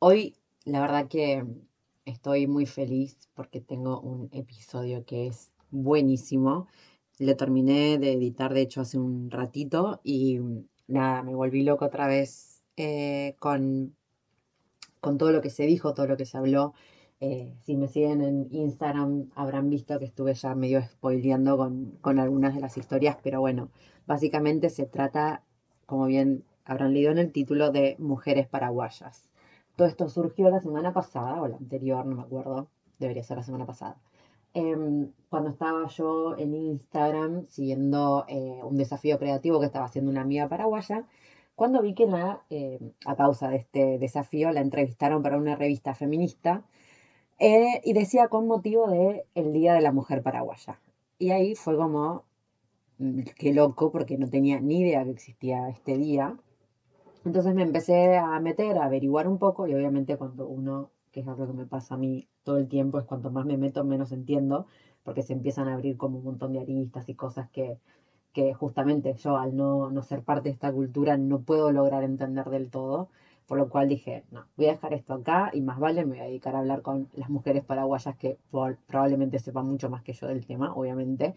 Hoy la verdad que estoy muy feliz porque tengo un episodio que es buenísimo. Lo terminé de editar de hecho hace un ratito y nada, me volví loco otra vez eh, con, con todo lo que se dijo, todo lo que se habló. Eh, si me siguen en Instagram habrán visto que estuve ya medio spoileando con, con algunas de las historias, pero bueno, básicamente se trata, como bien habrán leído en el título, de mujeres paraguayas. Todo esto surgió la semana pasada, o la anterior, no me acuerdo, debería ser la semana pasada. Em, cuando estaba yo en Instagram siguiendo eh, un desafío creativo que estaba haciendo una amiga paraguaya, cuando vi que la, eh, a causa de este desafío la entrevistaron para una revista feminista eh, y decía con motivo de el Día de la Mujer Paraguaya. Y ahí fue como, mm, qué loco, porque no tenía ni idea que existía este día. Entonces me empecé a meter, a averiguar un poco y obviamente cuando uno, que es algo que me pasa a mí todo el tiempo, es cuanto más me meto, menos entiendo, porque se empiezan a abrir como un montón de aristas y cosas que, que justamente yo al no, no ser parte de esta cultura no puedo lograr entender del todo. Por lo cual dije, no, voy a dejar esto acá y más vale me voy a dedicar a hablar con las mujeres paraguayas que probablemente sepan mucho más que yo del tema, obviamente.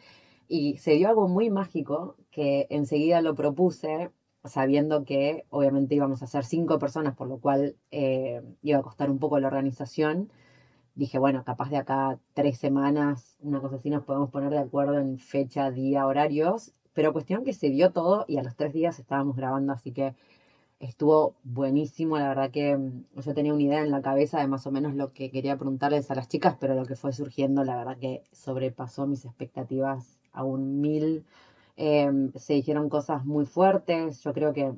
Y se dio algo muy mágico que enseguida lo propuse sabiendo que obviamente íbamos a ser cinco personas, por lo cual eh, iba a costar un poco la organización. Dije, bueno, capaz de acá tres semanas, una cosa así, nos podemos poner de acuerdo en fecha, día, horarios. Pero cuestión que se dio todo y a los tres días estábamos grabando, así que estuvo buenísimo. La verdad que mm, yo tenía una idea en la cabeza de más o menos lo que quería preguntarles a las chicas, pero lo que fue surgiendo, la verdad que sobrepasó mis expectativas a un mil. Em, se dijeron cosas muy fuertes. Yo creo que,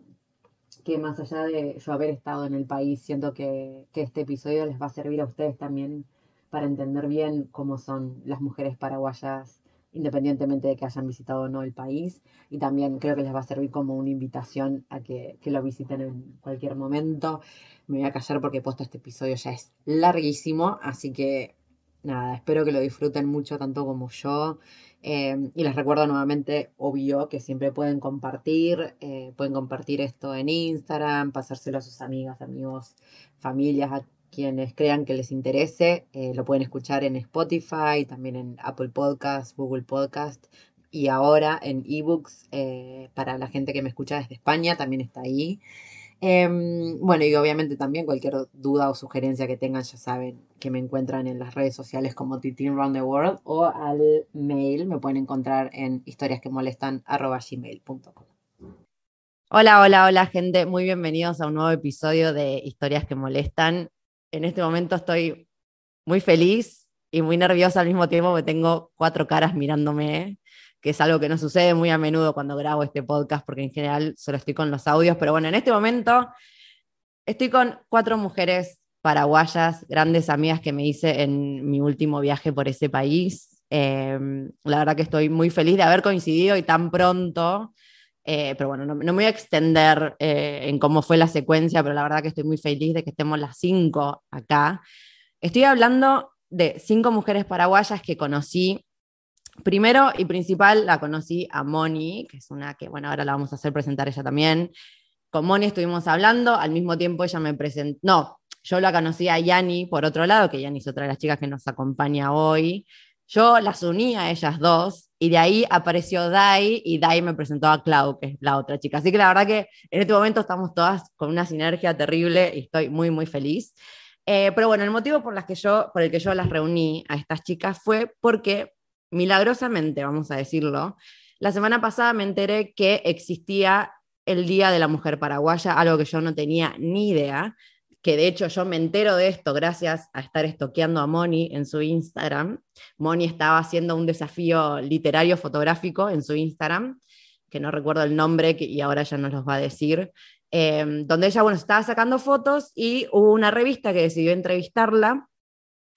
que más allá de yo haber estado en el país, siento que, que este episodio les va a servir a ustedes también para entender bien cómo son las mujeres paraguayas independientemente de que hayan visitado o no el país. Y también creo que les va a servir como una invitación a que, que, lo visiten en cualquier momento. Me voy a callar porque puesto este episodio ya es larguísimo, así que nada, espero que lo disfruten mucho tanto como yo. Eh, y les recuerdo nuevamente, obvio, que siempre pueden compartir, eh, pueden compartir esto en Instagram, pasárselo a sus amigas, amigos, familias, a quienes crean que les interese. Eh, lo pueden escuchar en Spotify, también en Apple Podcast, Google Podcast y ahora en ebooks para la gente que me escucha desde España, también está ahí. Em, bueno, y obviamente también cualquier duda o sugerencia que tengan, ya saben que me encuentran en las redes sociales como Titin Round the World o al mail, me pueden encontrar en historiasquemolestan.gmail.com. Hola, hola, hola gente, muy bienvenidos a un nuevo episodio de Historias que Molestan. En este momento estoy muy feliz y muy nerviosa al mismo tiempo porque tengo cuatro caras mirándome que es algo que no sucede muy a menudo cuando grabo este podcast, porque en general solo estoy con los audios, pero bueno, en este momento estoy con cuatro mujeres paraguayas, grandes amigas que me hice en mi último viaje por ese país. Em, la verdad que estoy muy feliz de haber coincidido y tan pronto. Eh, pero bueno, no, me voy a extender eh, en cómo fue la secuencia, pero la verdad que estoy muy feliz de que estemos las cinco acá. Estoy hablando de cinco mujeres paraguayas que conocí Primero y principal la conocí a Moni, que es una que, bueno, ahora la vamos a hacer presentar ella también. Con Moni estuvimos hablando, al mismo tiempo ella me presentó, no, yo la conocí a Yani por otro lado, que Yani es otra de las chicas que nos acompaña hoy. Yo las uní a ellas dos y de ahí apareció Dai y Dai me presentó a Clau, que es la otra chica. Así que la verdad que en este momento estamos todas con una sinergia terrible y estoy muy, muy feliz. Eh, pero bueno, el motivo por, las que yo, por el que yo las reuní a estas chicas fue porque, milagrosamente, vamos a decirlo, la semana pasada me enteré que existía el Día de la Mujer Paraguaya, algo que yo no tenía ni idea, que de hecho yo me entero de esto gracias a estar estoqueando a Moni en su Instagram. Moni estaba haciendo un desafío literario fotográfico en su Instagram, que no recuerdo el nombre y ahora ya nos los va a decir, em, donde ella, bueno, estaba sacando fotos y hubo una revista que decidió entrevistarla.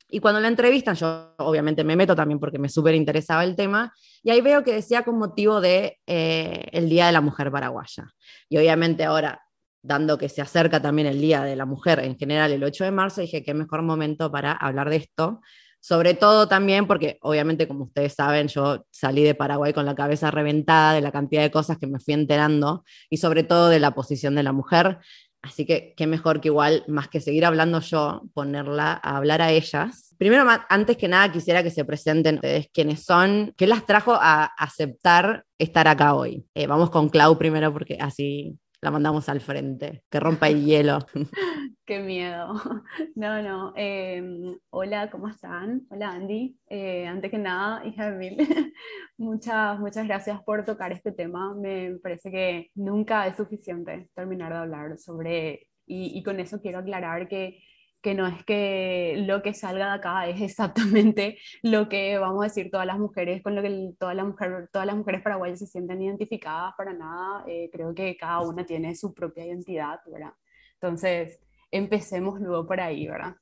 Y cuando la entrevistan, yo obviamente me meto también porque me súper interesaba el tema, y ahí veo que decía con motivo de eh, el Día de la Mujer Paraguaya. Y obviamente ahora dando que se acerca también el Día de la Mujer en general el 8 de marzo, dije qué mejor momento para hablar de esto. Sobre todo también porque, obviamente, como ustedes saben, yo salí de Paraguay con la cabeza reventada de la cantidad de cosas que me fui enterando y sobre todo de la posición de la mujer. Así que qué mejor que igual, más que seguir hablando yo, ponerla a hablar a ellas. Primero, antes que nada, quisiera que se presenten ustedes quiénes son, qué las trajo a aceptar estar acá hoy. Eh, vamos con Clau primero porque así la mandamos al frente, que rompa el hielo. Qué miedo. No, no. Em, hola, ¿cómo están? Hola, Andy. Eh, antes que nada, hija de Mil, muchas, muchas gracias por tocar este tema. Me parece que nunca es suficiente terminar de hablar sobre, y con eso quiero aclarar que que no es que lo que salga de acá es exactamente lo que vamos a decir todas las mujeres, con lo que todas, las mujeres, todas las mujeres paraguayas se sienten identificadas para nada. Eh, creo que cada una tiene su propia identidad, ¿verdad? Entonces, empecemos luego por ahí, ¿verdad?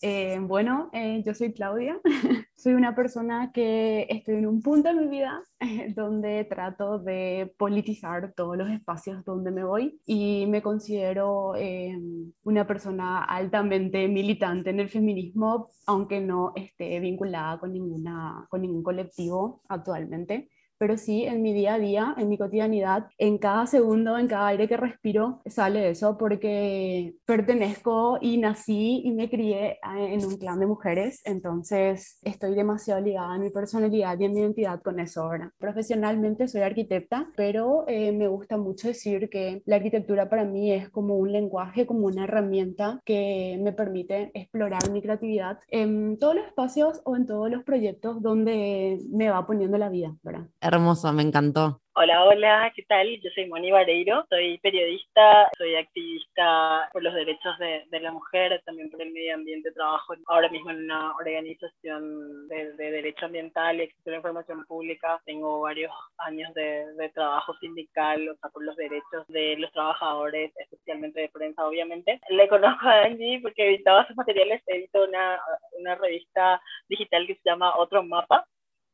Eh, bueno, eh, yo soy Claudia, soy una persona que estoy en un punto en mi vida donde trato de politizar todos los espacios donde me voy y me considero eh, una persona altamente militante en el feminismo, aunque no esté vinculada con, ninguna, con ningún colectivo actualmente pero sí en mi día a día, en mi cotidianidad, en cada segundo, en cada aire que respiro, sale eso porque pertenezco y nací y me crié en un clan de mujeres, entonces estoy demasiado ligada a mi personalidad y a mi identidad con eso ahora. Profesionalmente soy arquitecta, pero eh, me gusta mucho decir que la arquitectura para mí es como un lenguaje, como una herramienta que me permite explorar mi creatividad en todos los espacios o en todos los proyectos donde me va poniendo la vida, ¿verdad? Hermoso, me encantó. Hola, hola, ¿qué tal? Yo soy Moni Vareiro, soy periodista, soy activista por los derechos de, la mujer, también por el medio ambiente, trabajo ahora mismo en una organización de, derecho ambiental y acceso a la información pública. Tengo varios años de, trabajo sindical, o sea, por los derechos de los trabajadores, especialmente de prensa, obviamente. Le conozco a Angie porque editaba sus materiales, edito una, una revista digital que se llama Otro Mapa,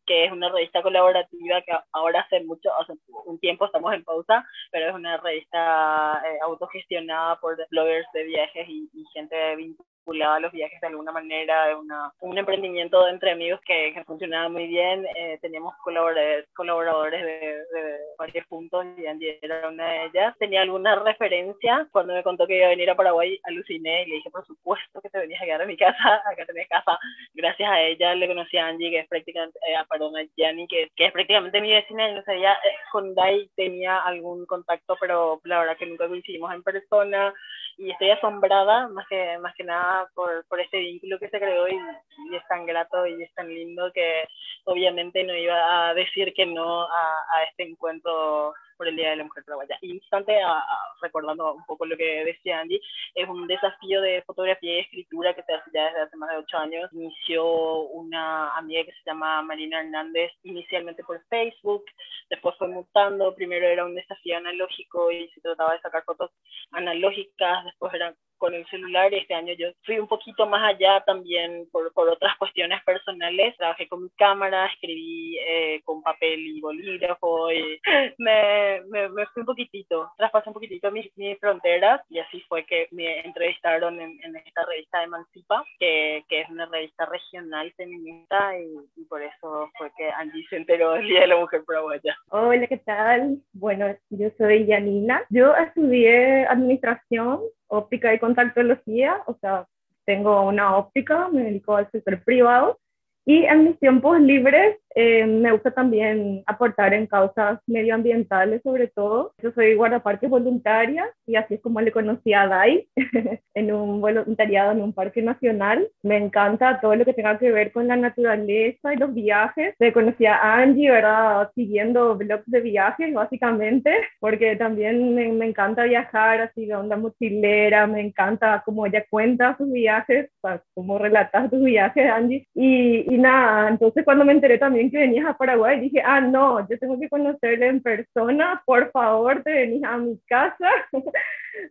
que es una revista colaborativa que ahora hace mucho, hace un tiempo estamos en pausa, pero es una revista eh, autogestionada por bloggers de viajes y, y gente vinculada a los viajes de alguna manera, una, un emprendimiento entre amigos que, que funcionaba muy bien, eh, teníamos colaboradores, colaboradores de, de, varios puntos y Angie era una de ellas. Tenía alguna referencia, cuando me contó que iba a venir a Paraguay, aluciné y le dije, por supuesto que te venías a quedar en mi casa, acá tenés casa. Gracias a ella le conocí a Angie, que es prácticamente, eh, perdón, a Gianni, que, que, es prácticamente mi vecina, y no sabía, eh, con Dai tenía algún contacto, pero la verdad que nunca coincidimos en persona y estoy asombrada más que, más que nada por, por este vínculo que se creó y, y, es tan grato y es tan lindo que obviamente no iba a decir que no a, a este encuentro por el Día de la Mujer Paraguaya. Instante, a, recordando un poco lo que decía Angie, es un desafío de fotografía y escritura que se hace ya desde hace más de ocho años. Inició una amiga que se llama Marina Hernández, inicialmente por Facebook, después fue mutando, primero era un desafío analógico y se trataba de sacar fotos analógicas, después eran con el celular este año yo fui un poquito más allá también por, por otras cuestiones personales. Trabajé con mi cámara, escribí eh, con papel y bolígrafo y me, me, me, fui un poquitito, traspasé un poquitito mis, mis, fronteras y así fue que me entrevistaron en, en esta revista Emancipa, que, que, es una revista regional feminista y, y, por eso fue que Angie se enteró del Día de la Mujer Paraguaya. Hola, ¿qué tal? Bueno, yo soy Yanina. Yo estudié administración óptica y contactología, o sea, tengo una óptica, me dedico al sector privado y en mis tiempos libres Eh, me gusta también aportar en causas medioambientales, sobre todo. Yo soy guardaparque voluntaria y así es como le conocí a Dai en un voluntariado en un parque nacional. Me encanta todo lo que tenga que ver con la naturaleza y los viajes. Le conocí a Angie, ¿verdad? Siguiendo blogs de viajes, básicamente, porque también me, me encanta viajar así de onda mochilera, me encanta cómo ella cuenta sus viajes, o sea, cómo relata sus viajes, Angie. Y, y nada, entonces cuando me enteré también que venías a Paraguay, dije, ah, no, yo tengo que conocerle en persona, por favor, te venís a mi casa.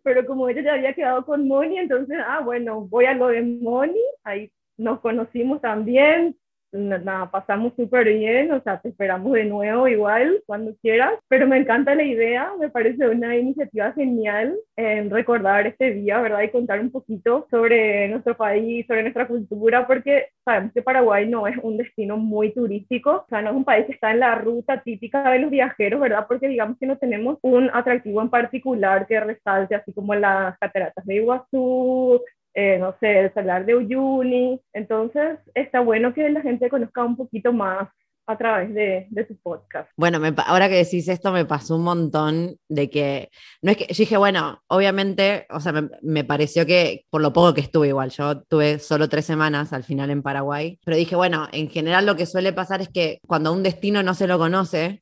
Pero como ella ya había quedado con Moni, entonces, ah, bueno, voy a lo de Moni, ahí nos conocimos también, nada, pasamos súper bien, o sea, te esperamos de nuevo igual, cuando quieras, pero me encanta la idea, me parece una iniciativa genial en recordar este día, ¿verdad? Y contar un poquito sobre nuestro país, sobre nuestra cultura, porque sabemos que Paraguay no es un destino muy turístico, o sea, no es un país que está en la ruta típica de los viajeros, ¿verdad? Porque digamos que no tenemos un atractivo en particular que resalte, así como las cataratas de Iguazú, eh, no sé, el salar de Uyuni. Entonces, está bueno que la gente conozca un poquito más a través de, de tu podcast. Bueno, ahora que decís esto, me pasó un montón de que, no es que, yo dije, bueno, obviamente, o sea, me, me, pareció que, por lo poco que estuve igual, yo tuve solo tres semanas al final en Paraguay, pero dije, bueno, en general lo que suele pasar es que cuando un destino no se lo conoce,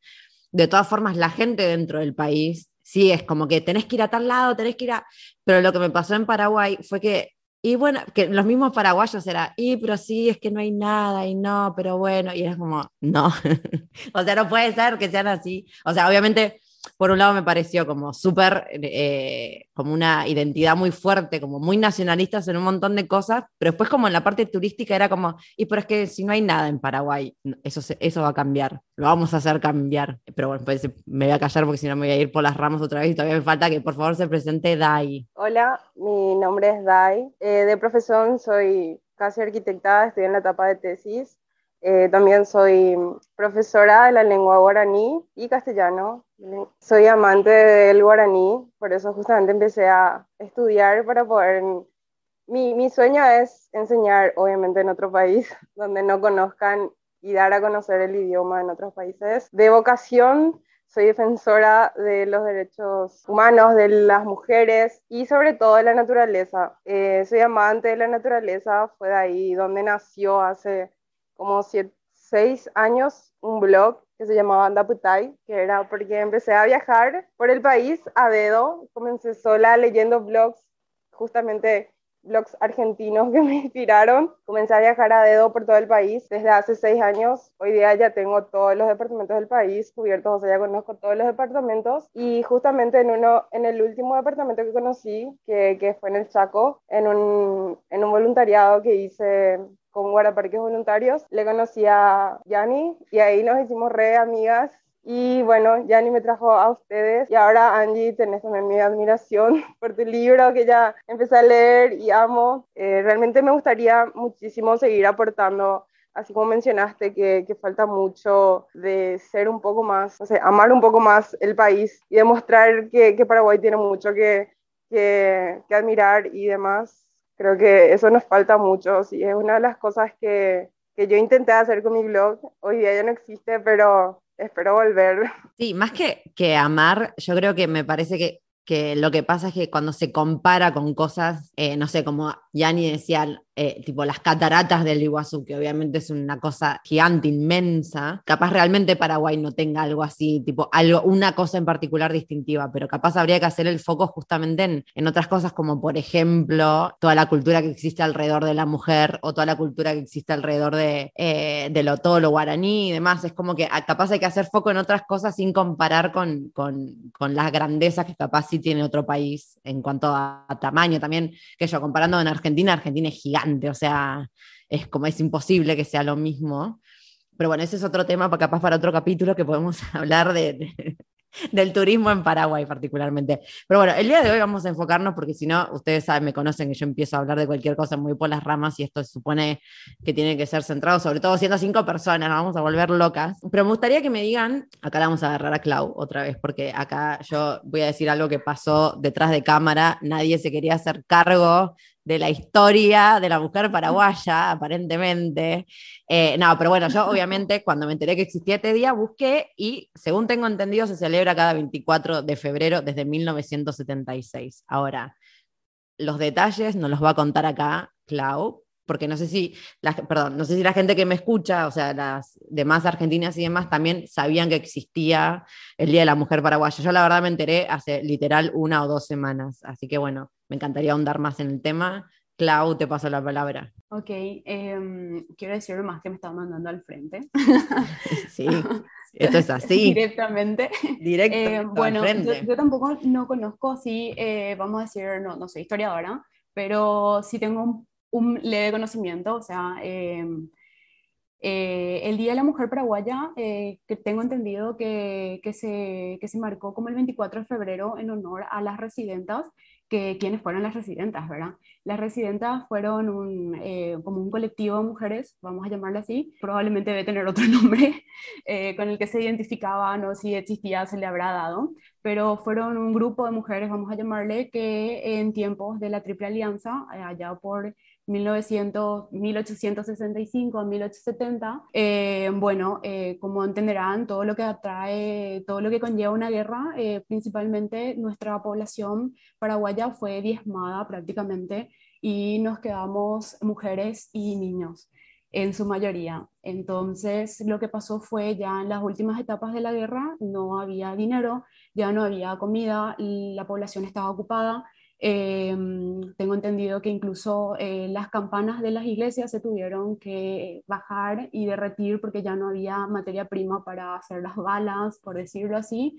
de todas formas la gente dentro del país, sí, es como que tenés que ir a tal lado, tenés que ir a... Pero lo que me pasó en Paraguay fue que y bueno, que los mismos paraguayos era, y pero sí, es que no hay nada, y no, pero bueno, y era como, no, o sea, no puede ser que sean así. O sea, obviamente por un lado me pareció como súper, eh, como una identidad muy fuerte, como muy nacionalistas en un montón de cosas, pero después como en la parte turística era como, y pero es que si no hay nada en Paraguay, eso, eso va a cambiar, lo vamos a hacer cambiar. Pero bueno, pues me voy a callar porque si no me voy a ir por las ramas otra vez y todavía me falta que por favor se presente Dai. Hola, mi nombre es Dai, eh, de profesión soy casi arquitecta, estoy en la etapa de tesis. Eh, también soy profesora de la lengua guaraní y castellano. Soy amante del guaraní, por eso justamente empecé a estudiar para poder... Mi, mi sueño es enseñar, obviamente, en otro país donde no conozcan y dar a conocer el idioma en otros países. De vocación, soy defensora de los derechos humanos, de las mujeres y sobre todo de la naturaleza. Eh, soy amante de la naturaleza, fue de ahí donde nació hace como seis años un blog que se llamaba Andaputay, que era porque empecé a viajar por el país a dedo, comencé sola leyendo blogs, justamente blogs argentinos que me inspiraron. Comencé a viajar a dedo por todo el país desde hace seis años. Hoy día ya tengo todos los departamentos del país cubiertos, o sea, ya conozco todos los departamentos. Y justamente en, uno, en el último departamento que conocí, que, que fue en el Chaco, en un, en un voluntariado que hice con guardaparques voluntarios. Le conocí a Yani y ahí nos hicimos re amigas. Y bueno, Yani me trajo a ustedes y ahora Angie, tenés también mi admiración por tu libro que ya empecé a leer y amo. Eh, realmente me gustaría muchísimo seguir aportando así como mencionaste, que, que, falta mucho de ser un poco más, o sea, amar un poco más el país y demostrar que, que Paraguay tiene mucho que, que, admirar y demás. Creo que eso nos falta mucho, sí, es una de las cosas que, que yo intenté hacer con mi blog. Hoy día ya no existe, pero espero volver. Sí, más que, que amar, yo creo que me parece que, que lo que pasa es que cuando se compara con cosas, eh, no sé, como Yani decía, eh, tipo las cataratas del Iguazú, que obviamente es una cosa gigante, inmensa. Capaz realmente Paraguay no tenga algo así, tipo algo, una cosa en particular distintiva, pero capaz habría que hacer el foco justamente en, en otras cosas como, por ejemplo, toda la cultura que existe alrededor de la mujer o toda la cultura que existe alrededor de, eh, de lo, todo lo guaraní y demás. Es como que ah, capaz hay que hacer foco en otras cosas sin comparar con, con, con las grandezas que capaz sí tiene otro país en cuanto a, tamaño. También, que yo, comparando en Argentina, Argentina es gigante o sea, es como es imposible que sea lo mismo. Pero bueno, ese es otro tema, capaz para otro capítulo que podemos hablar de, del turismo en Paraguay particularmente. Pero bueno, el día de hoy vamos a enfocarnos porque si no, ustedes saben, me conocen que yo empiezo a hablar de cualquier cosa muy por las ramas y esto se supone que tiene que ser centrado, sobre todo siendo cinco personas, vamos a volver locas. Pero me gustaría que me digan, acá la vamos a agarrar a Clau otra vez, porque acá yo voy a decir algo que pasó detrás de cámara, nadie se quería hacer cargo de la historia de la mujer paraguaya, aparentemente. Eh, no, pero bueno, yo obviamente cuando me enteré que existía este día busqué y según tengo entendido se celebra cada 24 de febrero desde 1976. Ahora, los detalles nos los va a contar acá Clau, porque no sé si, la, perdón, no sé si la gente que me escucha, o sea, las demás argentinas y demás, también sabían que existía el Día de la Mujer Paraguaya. Yo la verdad me enteré hace literal una o dos semanas, así que bueno, me encantaría ahondar más en el tema. Clau, te paso la palabra. Ok, eh, quiero decir más que me estaba mandando al frente. sí, esto es así. Directamente. Directo. Eh, bueno, yo, yo, tampoco no conozco, sí, eh, vamos a decir, no, no soy historiadora, pero sí tengo un un leve conocimiento, o sea, em, eh, el Día de la Mujer Paraguaya, eh, que tengo entendido que, que, se, que se marcó como el 24 de febrero en honor a las residentas, que quienes fueron las residentas, ¿verdad? Las residentas fueron un, eh, como un colectivo de mujeres, vamos a llamarlo así, probablemente debe tener otro nombre con el que se identificaban o si existía se le habrá dado, pero fueron un grupo de mujeres, vamos a llamarle, que en tiempos de la Triple Alianza, allá por 1900, 1865 a 1870, eh, bueno, eh, como entenderán, todo lo que atrae, todo lo que conlleva una guerra, eh, principalmente nuestra población paraguaya fue diezmada prácticamente y nos quedamos mujeres y niños en su mayoría. Entonces, lo que pasó fue ya en las últimas etapas de la guerra, no había dinero, ya no había comida, la población estaba ocupada Em, tengo entendido que incluso eh, las campanas de las iglesias se tuvieron que bajar y derretir porque ya no había materia prima para hacer las balas, por decirlo así.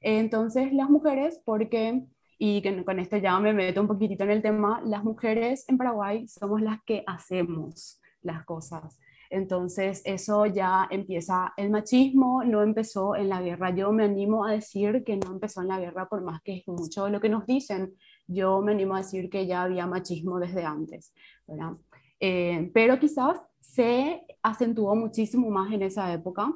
Entonces las mujeres, porque, y con esto ya me meto un poquitito en el tema, las mujeres en Paraguay somos las que hacemos las cosas. Entonces eso ya empieza, el machismo no empezó en la guerra, yo me animo a decir que no empezó en la guerra por más que es mucho lo que nos dicen, yo me animo a decir que ya había machismo desde antes, ¿verdad? Eh, pero quizás se acentuó muchísimo más en esa época.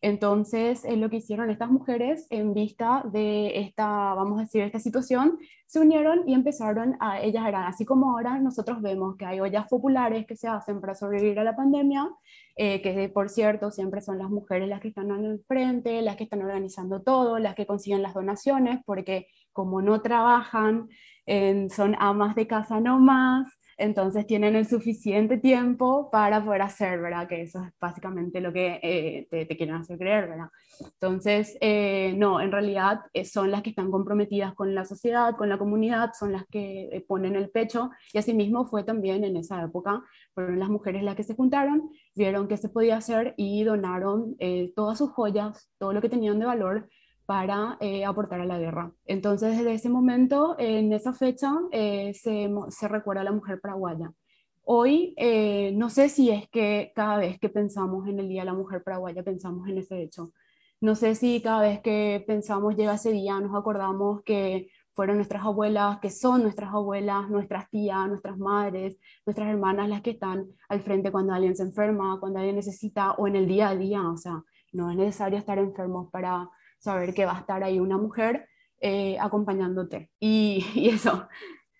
Entonces, lo que hicieron estas mujeres en vista de esta, vamos a decir, esta situación, se unieron y empezaron a, ellas eran, así como ahora nosotros vemos que hay ollas populares que se hacen para sobrevivir a la pandemia, eh, que por cierto siempre son las mujeres las que están el frente, las que están organizando todo, las que consiguen las donaciones, porque como no trabajan, son amas de casa no más, entonces tienen el suficiente tiempo para poder hacer, ¿verdad? Que eso es básicamente lo que eh, te, quieren hacer creer, ¿verdad? Entonces, eh, no, en realidad eh, son las que están comprometidas con la sociedad, con la comunidad, son las que ponen el pecho y asimismo fue también en esa época, fueron las mujeres las que se juntaron, vieron qué se podía hacer y donaron todas sus joyas, todo lo que tenían de valor para eh, aportar a la guerra. Entonces, desde ese momento, en esa fecha, eh, se, se, recuerda a la mujer paraguaya. Hoy, eh, no sé si es que cada vez que pensamos en el Día de la Mujer Paraguaya, pensamos en ese hecho. No sé si cada vez que pensamos llega ese día, nos acordamos que fueron nuestras abuelas, que son nuestras abuelas, nuestras tías, nuestras madres, nuestras hermanas las que están al frente cuando alguien se enferma, cuando alguien necesita o en el día a día. O sea, no es necesario estar enfermos para saber que va a estar ahí una mujer eh, acompañándote. Y, eso.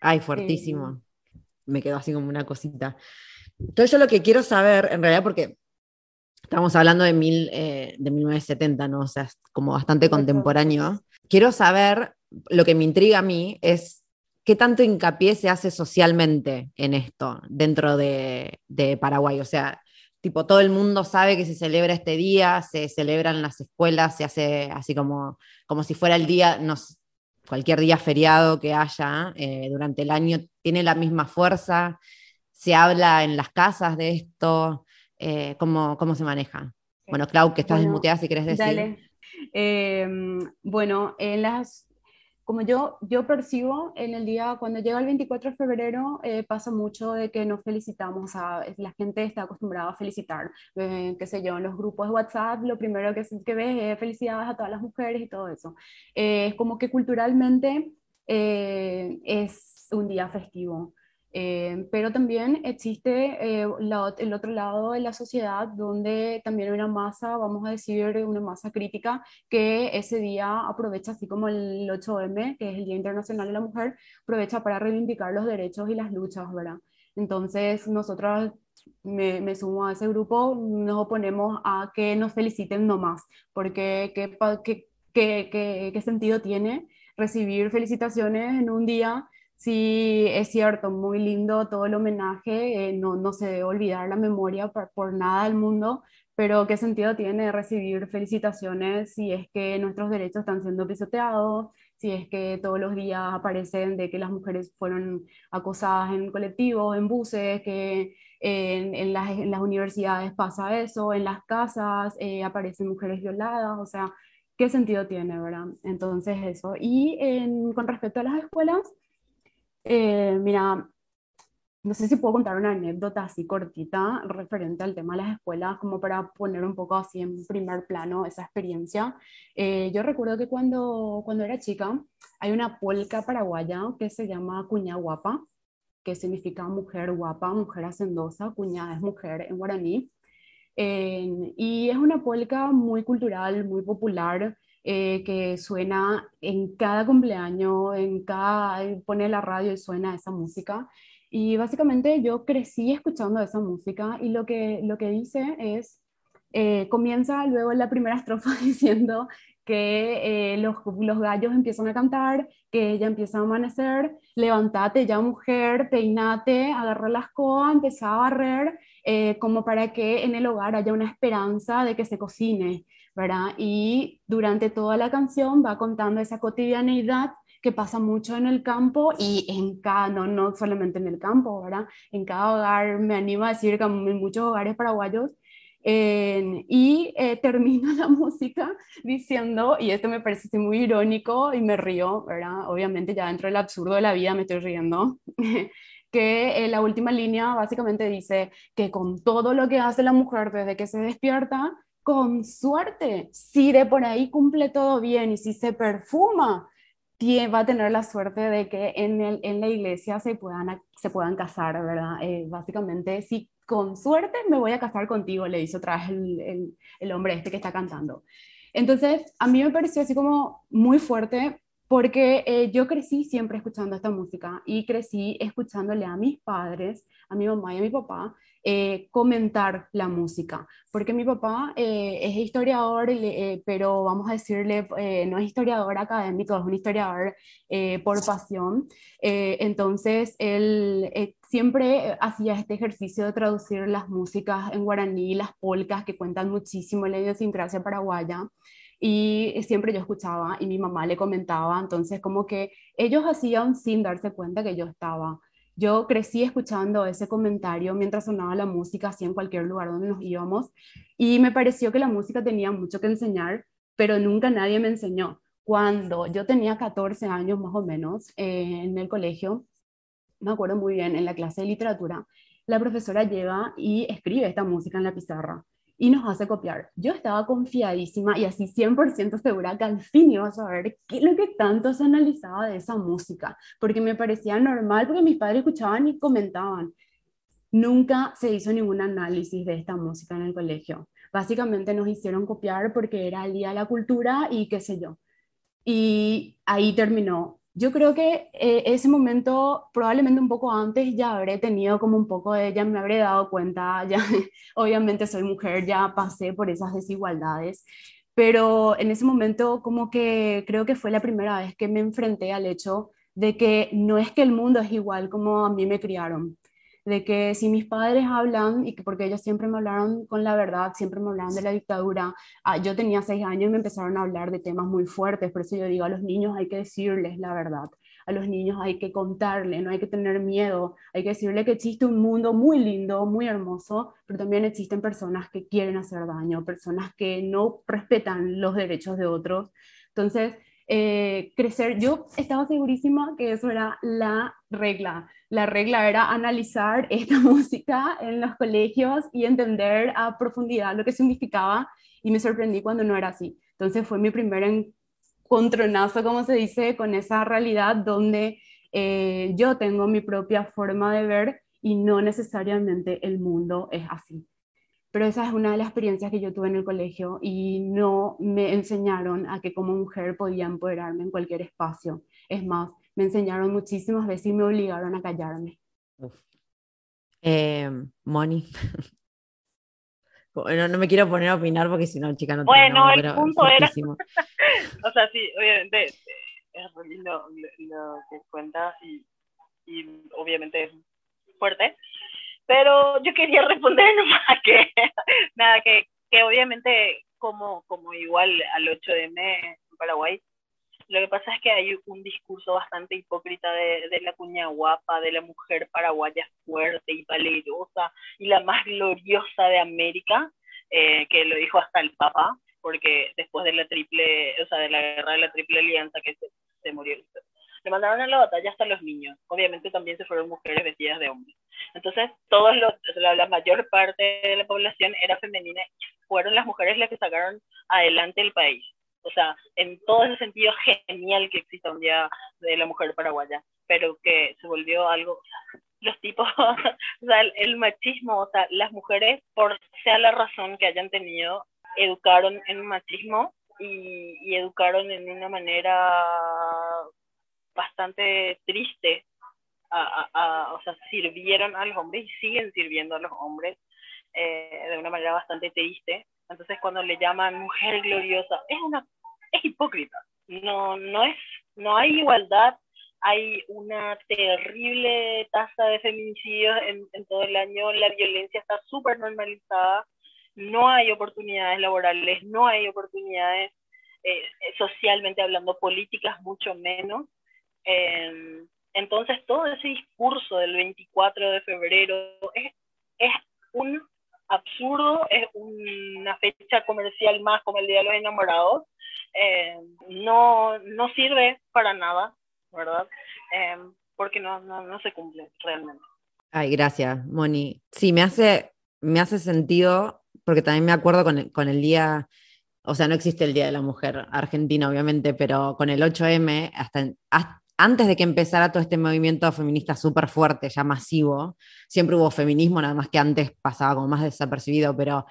Ay, fuertísimo. Eh, Me quedó así como una cosita. Entonces yo lo que quiero saber, en realidad, porque estamos hablando de, mil, eh, de 1970, ¿no? O sea, es como bastante contemporáneo. Quiero saber, lo que me intriga a mí es qué tanto hincapié se hace socialmente en esto dentro de, de Paraguay. O sea, tipo, todo el mundo sabe que se celebra este día, se celebra en las escuelas, se hace así como, como si fuera el día, no, cualquier día feriado que haya eh, durante el año, tiene la misma fuerza, se habla en las casas de esto, eh, ¿cómo, se maneja? Bueno, Clau, que estás desmuteada, si querés decir. Dale. Em, bueno, en las como yo, yo percibo en el día, cuando llega el 24 de febrero, eh, pasa mucho de que nos felicitamos, a, la gente está acostumbrada a felicitar, eh, qué sé yo, en los grupos de WhatsApp, lo primero que, que ves es felicidades a todas las mujeres y todo eso. Eh, es como que culturalmente es un día festivo. Eh, pero también existe eh, el otro lado de la sociedad donde también hay una masa, vamos a decir, una masa crítica que ese día aprovecha, así como el 8M, que es el Día Internacional de la Mujer, aprovecha para reivindicar los derechos y las luchas, ¿verdad? Entonces, nosotros me, me, sumo a ese grupo, nos oponemos a que nos feliciten nomás, porque ¿qué, qué, qué, qué sentido tiene recibir felicitaciones en un día Sí, es cierto, muy lindo todo el homenaje, eh, no, no se debe olvidar la memoria por, nada del mundo, pero ¿qué sentido tiene recibir felicitaciones si es que nuestros derechos están siendo pisoteados, si es que todos los días aparecen de que las mujeres fueron acosadas en colectivos, en buses, que en, en, las, en las, universidades pasa eso, en las casas eh, aparecen mujeres violadas, o sea, ¿qué sentido tiene, verdad? Entonces eso. Y con respecto a las escuelas, eh, mira, no sé si puedo contar una anécdota así cortita referente al tema de las escuelas, como para poner un poco así en primer plano esa experiencia. Eh, yo recuerdo que cuando, cuando era chica hay una polca paraguaya que se llama cuña guapa, que significa mujer guapa, mujer hacendosa, cuña es mujer en guaraní. y es una polca muy cultural, muy popular, eh, que suena en cada cumpleaños, en cada, eh, pone la radio y suena esa música. Y básicamente yo crecí escuchando esa música y lo que, lo que dice es, eh, comienza luego la primera estrofa diciendo que los, los, gallos empiezan a cantar, que ella empieza a amanecer, levántate ya mujer, peinate, agarra la escoba, empieza a barrer, como para que en el hogar haya una esperanza de que se cocine. ¿Verdad? Y durante toda la canción va contando esa cotidianeidad que pasa mucho en el campo y en cada, no, no solamente en el campo, ¿verdad? En cada hogar, me animo a decir que en muchos hogares paraguayos, y eh, termina la música diciendo, y esto me parece muy irónico y me río, ¿verdad? Obviamente ya dentro del absurdo de la vida me estoy riendo, que eh, la última línea básicamente dice que con todo lo que hace la mujer desde que se despierta, con suerte, si de por ahí cumple todo bien y si se perfuma, va a tener la suerte de que en, el, en la iglesia se puedan, se puedan casar, ¿verdad? Eh, básicamente, si con suerte me voy a casar contigo, le dice otra el, el, hombre este que está cantando. Entonces, a mí me pareció así como muy fuerte porque eh, yo crecí siempre escuchando esta música y crecí escuchándole a mis padres, a mi mamá y a mi papá, eh, comentar la música, porque mi papá eh, es historiador, pero vamos a decirle, no es historiador académico, es un historiador por pasión. entonces, él siempre hacía este ejercicio de traducir las músicas en guaraní, las polcas que cuentan muchísimo la idiosincrasia paraguaya y siempre yo escuchaba y mi mamá le comentaba, entonces como que ellos hacían sin darse cuenta que yo estaba. Yo crecí escuchando ese comentario mientras sonaba la música, así en cualquier lugar donde nos íbamos, y me pareció que la música tenía mucho que enseñar, pero nunca nadie me enseñó. Cuando yo tenía 14 años más o menos eh, en el colegio, me acuerdo muy bien, en la clase de literatura, la profesora llega y escribe esta música en la pizarra y nos hace copiar. Yo estaba confiadísima y así 100% segura que al fin iba a saber qué es lo que tanto se analizaba de esa música, porque me parecía normal, porque mis padres escuchaban y comentaban. Nunca se hizo ningún análisis de esta música en el colegio. Básicamente nos hicieron copiar porque era el Día de la Cultura y qué sé yo. Y ahí terminó yo creo que eh, ese momento, probablemente un poco antes, ya habré tenido como un poco de, ya me habré dado cuenta, ya obviamente soy mujer, ya pasé por esas desigualdades, pero en ese momento como que creo que fue la primera vez que me enfrenté al hecho de que no es que el mundo es igual como a mí me criaron, de que si mis padres hablan, y que porque ellos siempre me hablaron con la verdad, siempre me hablaban de la dictadura, ah, yo tenía seis años y me empezaron a hablar de temas muy fuertes, por eso yo digo, a los niños hay que decirles la verdad, a los niños hay que contarles, no hay que tener miedo, hay que decirle que existe un mundo muy lindo, muy hermoso, pero también existen personas que quieren hacer daño, personas que no respetan los derechos de otros. Entonces, eh, crecer. Yo estaba segurísima que eso era la regla. La regla era analizar esta música en los colegios y entender a profundidad lo que significaba y me sorprendí cuando no era así. Entonces fue mi primer encontronazo, como se dice, con esa realidad donde eh, yo tengo mi propia forma de ver y no necesariamente el mundo es así. Pero esa es una de las experiencias que yo tuve en el colegio y no me enseñaron a que como mujer podía empoderarme en cualquier espacio. Es más, me enseñaron muchísimas veces y me obligaron a callarme. Eh, Moni. No, no, me quiero poner a opinar porque si no, chica, no Bueno, el punto era. o sea, sí, obviamente es lindo lo, que cuenta y, y, obviamente es fuerte. Pero yo quería responder nomás que, nada, que, que obviamente, como, como igual al 8M en Paraguay, lo que pasa es que hay un discurso bastante hipócrita de, de, la cuña guapa, de la mujer paraguaya fuerte y valerosa y la más gloriosa de América, eh, que lo dijo hasta el Papa, porque después de la triple, o sea, de la guerra de la triple alianza que se, se murió, le mandaron a la batalla hasta los niños. Obviamente también se fueron mujeres vestidas de hombres. Entonces, todos los, la, mayor parte de la población era femenina y fueron las mujeres las que sacaron adelante el país. O sea, en todo ese sentido genial que exista un día de la mujer paraguaya, pero que se volvió algo, los tipos, o sea, el, machismo, o sea, las mujeres, por sea la razón que hayan tenido, educaron en machismo y, y educaron en una manera bastante triste, a, a, o sea, sirvieron a los hombres y siguen sirviendo a los hombres eh, de una manera bastante triste entonces cuando le llaman mujer gloriosa, es una es hipócrita. No no es no hay igualdad, hay una terrible tasa de feminicidios en, en todo el año, la violencia está súper normalizada, no hay oportunidades laborales, no hay oportunidades eh, socialmente hablando, políticas mucho menos. Eh, entonces todo ese discurso del 24 de febrero es, es un absurdo, es una fecha comercial más como el Día de los Enamorados, eh, no, no sirve para nada, ¿verdad? Eh, porque no, no, no, se cumple realmente. Ay, gracias, Moni. Sí, me hace, me hace sentido, porque también me acuerdo con el, con el día, o sea, no existe el Día de la Mujer argentina, obviamente, pero con el 8M, hasta, hasta antes de que empezara todo este movimiento feminista súper fuerte, ya masivo, siempre hubo feminismo, nada más que antes pasaba como más desapercibido, pero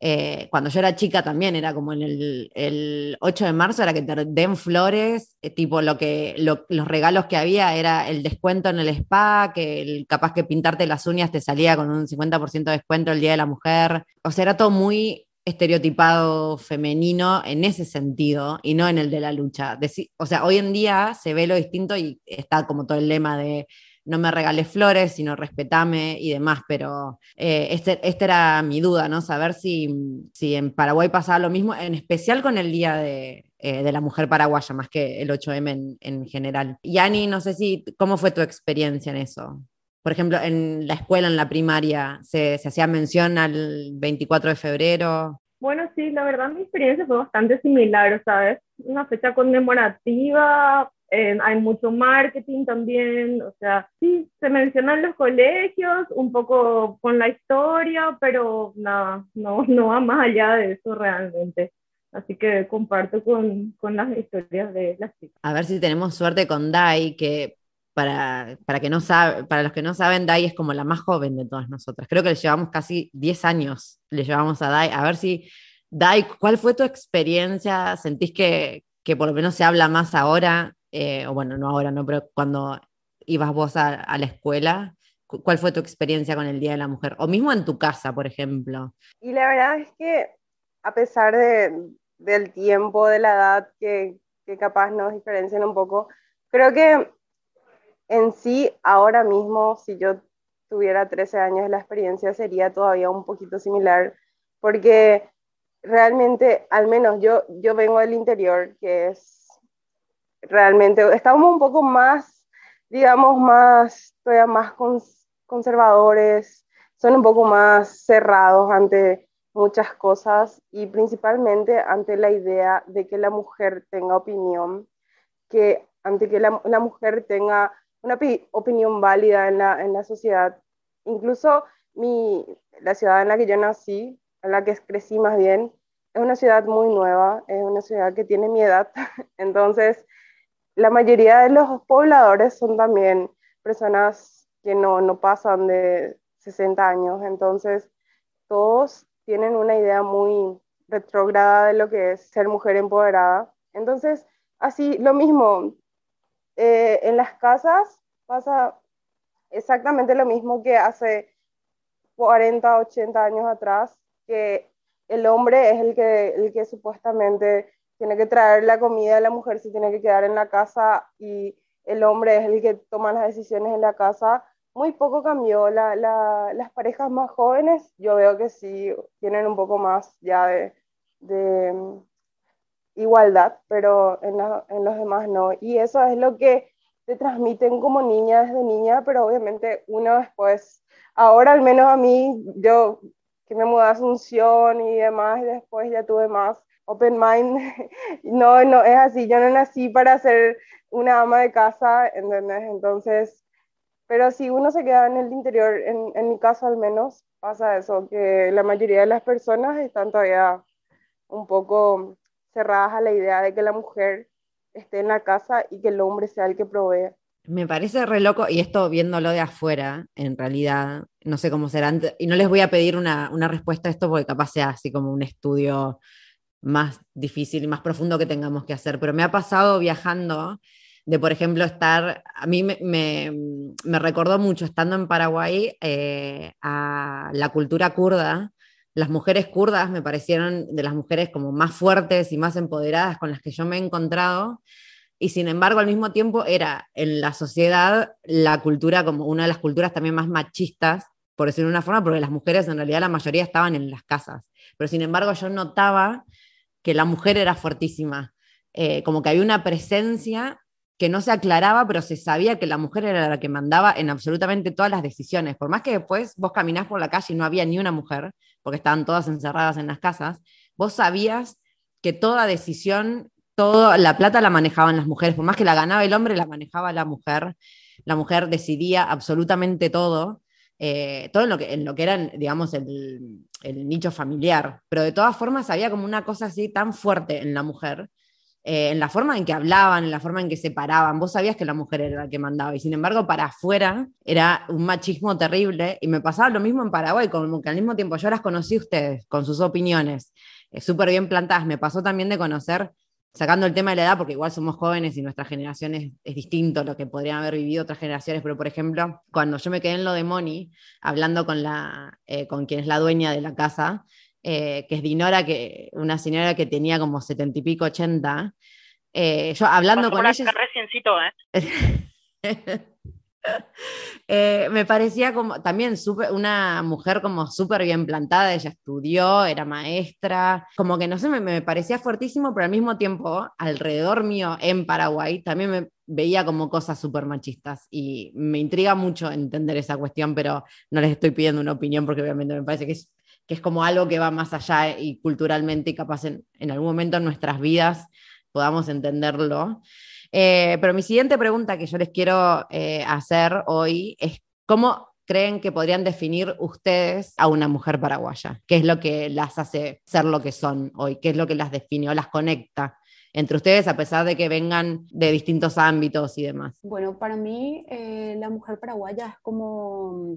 eh, cuando yo era chica también era como en el, el 8 de marzo, era que te den flores, eh, tipo lo que, los regalos que había era el descuento en el spa, que el, capaz que pintarte las uñas te salía con un 50% de descuento el Día de la Mujer, o sea, era todo muy estereotipado femenino en ese sentido y no en el de la lucha. o sea, hoy en día se ve lo distinto y está como todo el lema de no me regales flores, sino respetame y demás, pero eh, este, esta era mi duda, ¿no? Saber si, si en Paraguay pasaba lo mismo, en especial con el Día de, eh, de la Mujer Paraguaya, más que el 8M en, en general. Yani, no sé si, ¿cómo fue tu experiencia en eso? Por ejemplo, en la escuela, en la primaria, ¿se, se hacía mención al 24 de febrero? Bueno, sí, la verdad mi experiencia fue bastante similar, ¿sabes? Una fecha conmemorativa, eh, hay mucho marketing también, o sea, sí, se mencionan los colegios, un poco con la historia, pero nada, no, no va más allá de eso realmente. Así que comparto con, con las historias de las chicas. A ver si tenemos suerte con Dai, que para, para, que no sabe, para los que no saben, Dai es como la más joven de todas nosotras. Creo que le llevamos casi 10 años, le llevamos a Dai. A ver si, Dai, ¿cuál fue tu experiencia? ¿Sentís que, que por lo menos se habla más ahora? Eh, o bueno, no ahora, no, pero cuando ibas vos a, la escuela, ¿cuál fue tu experiencia con el Día de la Mujer? O mismo en tu casa, por ejemplo. Y la verdad es que a pesar de, del tiempo, de la edad que, que capaz nos diferencian un poco, creo que en sí, ahora mismo, si yo tuviera 13 años, la experiencia sería todavía un poquito similar, porque realmente, al menos yo, yo vengo del interior, que es realmente, estamos un poco más, digamos, más, todavía más conservadores, son un poco más cerrados ante muchas cosas y principalmente ante la idea de que la mujer tenga opinión, que ante que la, la mujer tenga una opinión válida en la, en la sociedad. Incluso mi, la ciudad en la que yo nací, en la que crecí más bien, es una ciudad muy nueva, es una ciudad que tiene mi edad. Entonces, la mayoría de los pobladores son también personas que no, no pasan de 60 años, entonces todos tienen una idea muy retrógrada de lo que es ser mujer empoderada. Entonces, así, lo mismo, eh, en las casas pasa exactamente lo mismo que hace 40, 80 años atrás, que el hombre es el que, el que supuestamente tiene que traer la comida, la mujer se tiene que quedar en la casa y el hombre es el que toma las decisiones en la casa. Muy poco cambió. La, las parejas más jóvenes, yo veo que sí tienen un poco más ya de, de igualdad, pero en, en los demás no. Y eso es lo que te transmiten como niña desde niña, pero obviamente uno después, ahora al menos a mí, yo que me mudé a Asunción y demás, y después ya tuve más open mind, no, no es así, yo no nací para ser una ama de casa, ¿entendés? Entonces, pero si uno se queda en el interior, en, en mi caso al menos, pasa eso, que la mayoría de las personas están todavía un poco cerradas a la idea de que la mujer esté en la casa y que el hombre sea el que provee. Me parece re loco, y esto viéndolo de afuera, en realidad, no sé cómo será, y no les voy a pedir una, una respuesta a esto porque capaz sea así como un estudio más difícil y más profundo que tengamos que hacer, pero me ha pasado viajando de, por ejemplo, estar, a mí me, me, recordó mucho estando en Paraguay eh, a la cultura kurda. Las mujeres kurdas me parecieron de las mujeres como más fuertes y más empoderadas con las que yo me he encontrado. Y sin embargo, al mismo tiempo era en la sociedad la cultura como una de las culturas también más machistas, por decirlo de una forma, porque las mujeres en realidad la mayoría estaban en las casas. Pero sin embargo, yo notaba que la mujer era fuertísima, eh, como que había una presencia que no se aclaraba, pero se sabía que la mujer era la que mandaba en absolutamente todas las decisiones. Por más que después vos caminás por la calle y no había ni una mujer, porque estaban todas encerradas en las casas, vos sabías que toda decisión, toda la plata la manejaban las mujeres, por más que la ganaba el hombre, la manejaba la mujer. La mujer decidía absolutamente todo, eh, todo en lo, que, en lo que era, digamos, el, el nicho familiar, pero de todas formas había como una cosa así tan fuerte en la mujer, eh, en la forma en que hablaban, en la forma en que se paraban. Vos sabías que la mujer era la que mandaba y sin embargo para afuera era un machismo terrible y me pasaba lo mismo en Paraguay, como que al mismo tiempo yo las conocí ustedes con sus opiniones eh, súper bien plantadas. Me pasó también de conocer sacando el tema de la edad, porque igual somos jóvenes y nuestra generación es, distinto a lo que podrían haber vivido otras generaciones, pero por ejemplo, cuando yo me quedé en lo de Moni, hablando con, la, eh, con quien es la dueña de la casa, eh, que es Dinora, que, una señora que tenía como setenta y pico, ochenta, eh, yo hablando con ella... ¿eh? Eh, me parecía como también una mujer como súper bien plantada, ella estudió, era maestra, como que no sé, me, parecía fuertísimo, pero al mismo tiempo, alrededor mío en Paraguay, también me veía como cosas súper machistas y me intriga mucho entender esa cuestión, pero no les estoy pidiendo una opinión porque obviamente me parece que es, que es como algo que va más allá y culturalmente y capaz en, algún momento en nuestras vidas podamos entenderlo. Eh, pero mi siguiente pregunta que yo les quiero eh, hacer hoy es, ¿cómo creen que podrían definir ustedes a una mujer paraguaya? ¿Qué es lo que las hace ser lo que son hoy? ¿Qué es lo que las define o las conecta? entre ustedes, a pesar de que vengan de distintos ámbitos y demás? Bueno, para mí eh, la mujer paraguaya es como,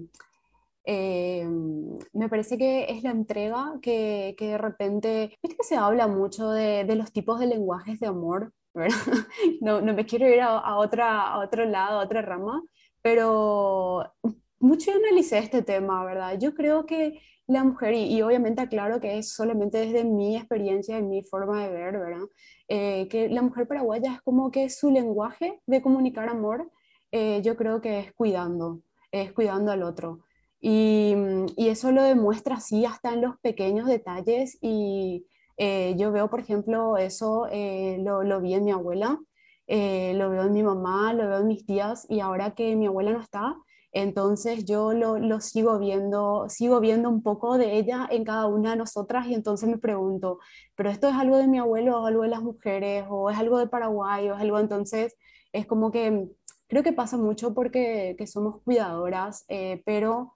me parece que es la entrega que, que, de repente, viste que se habla mucho de, de, los tipos de lenguajes de amor, No, no me quiero ir a, otra, a otro lado, a otra rama, pero mucho analicé este tema, ¿verdad? Yo creo que la mujer, y, obviamente aclaro que es solamente desde mi experiencia y mi forma de ver, ¿verdad? Eh, que la mujer paraguaya es como que su lenguaje de comunicar amor, eh, yo creo que es cuidando, es cuidando al otro. Y, y, eso lo demuestra así hasta en los pequeños detalles y, eh, yo veo, por ejemplo, eso eh, lo, lo, vi en mi abuela, eh, lo veo en mi mamá, lo veo en mis tías y ahora que mi abuela no está, entonces yo lo, lo, sigo viendo, sigo viendo un poco de ella en cada una de nosotras y entonces me pregunto, pero esto es algo de mi abuelo o algo de las mujeres o es algo de Paraguay o es algo, entonces es como que creo que pasa mucho porque que somos cuidadoras, pero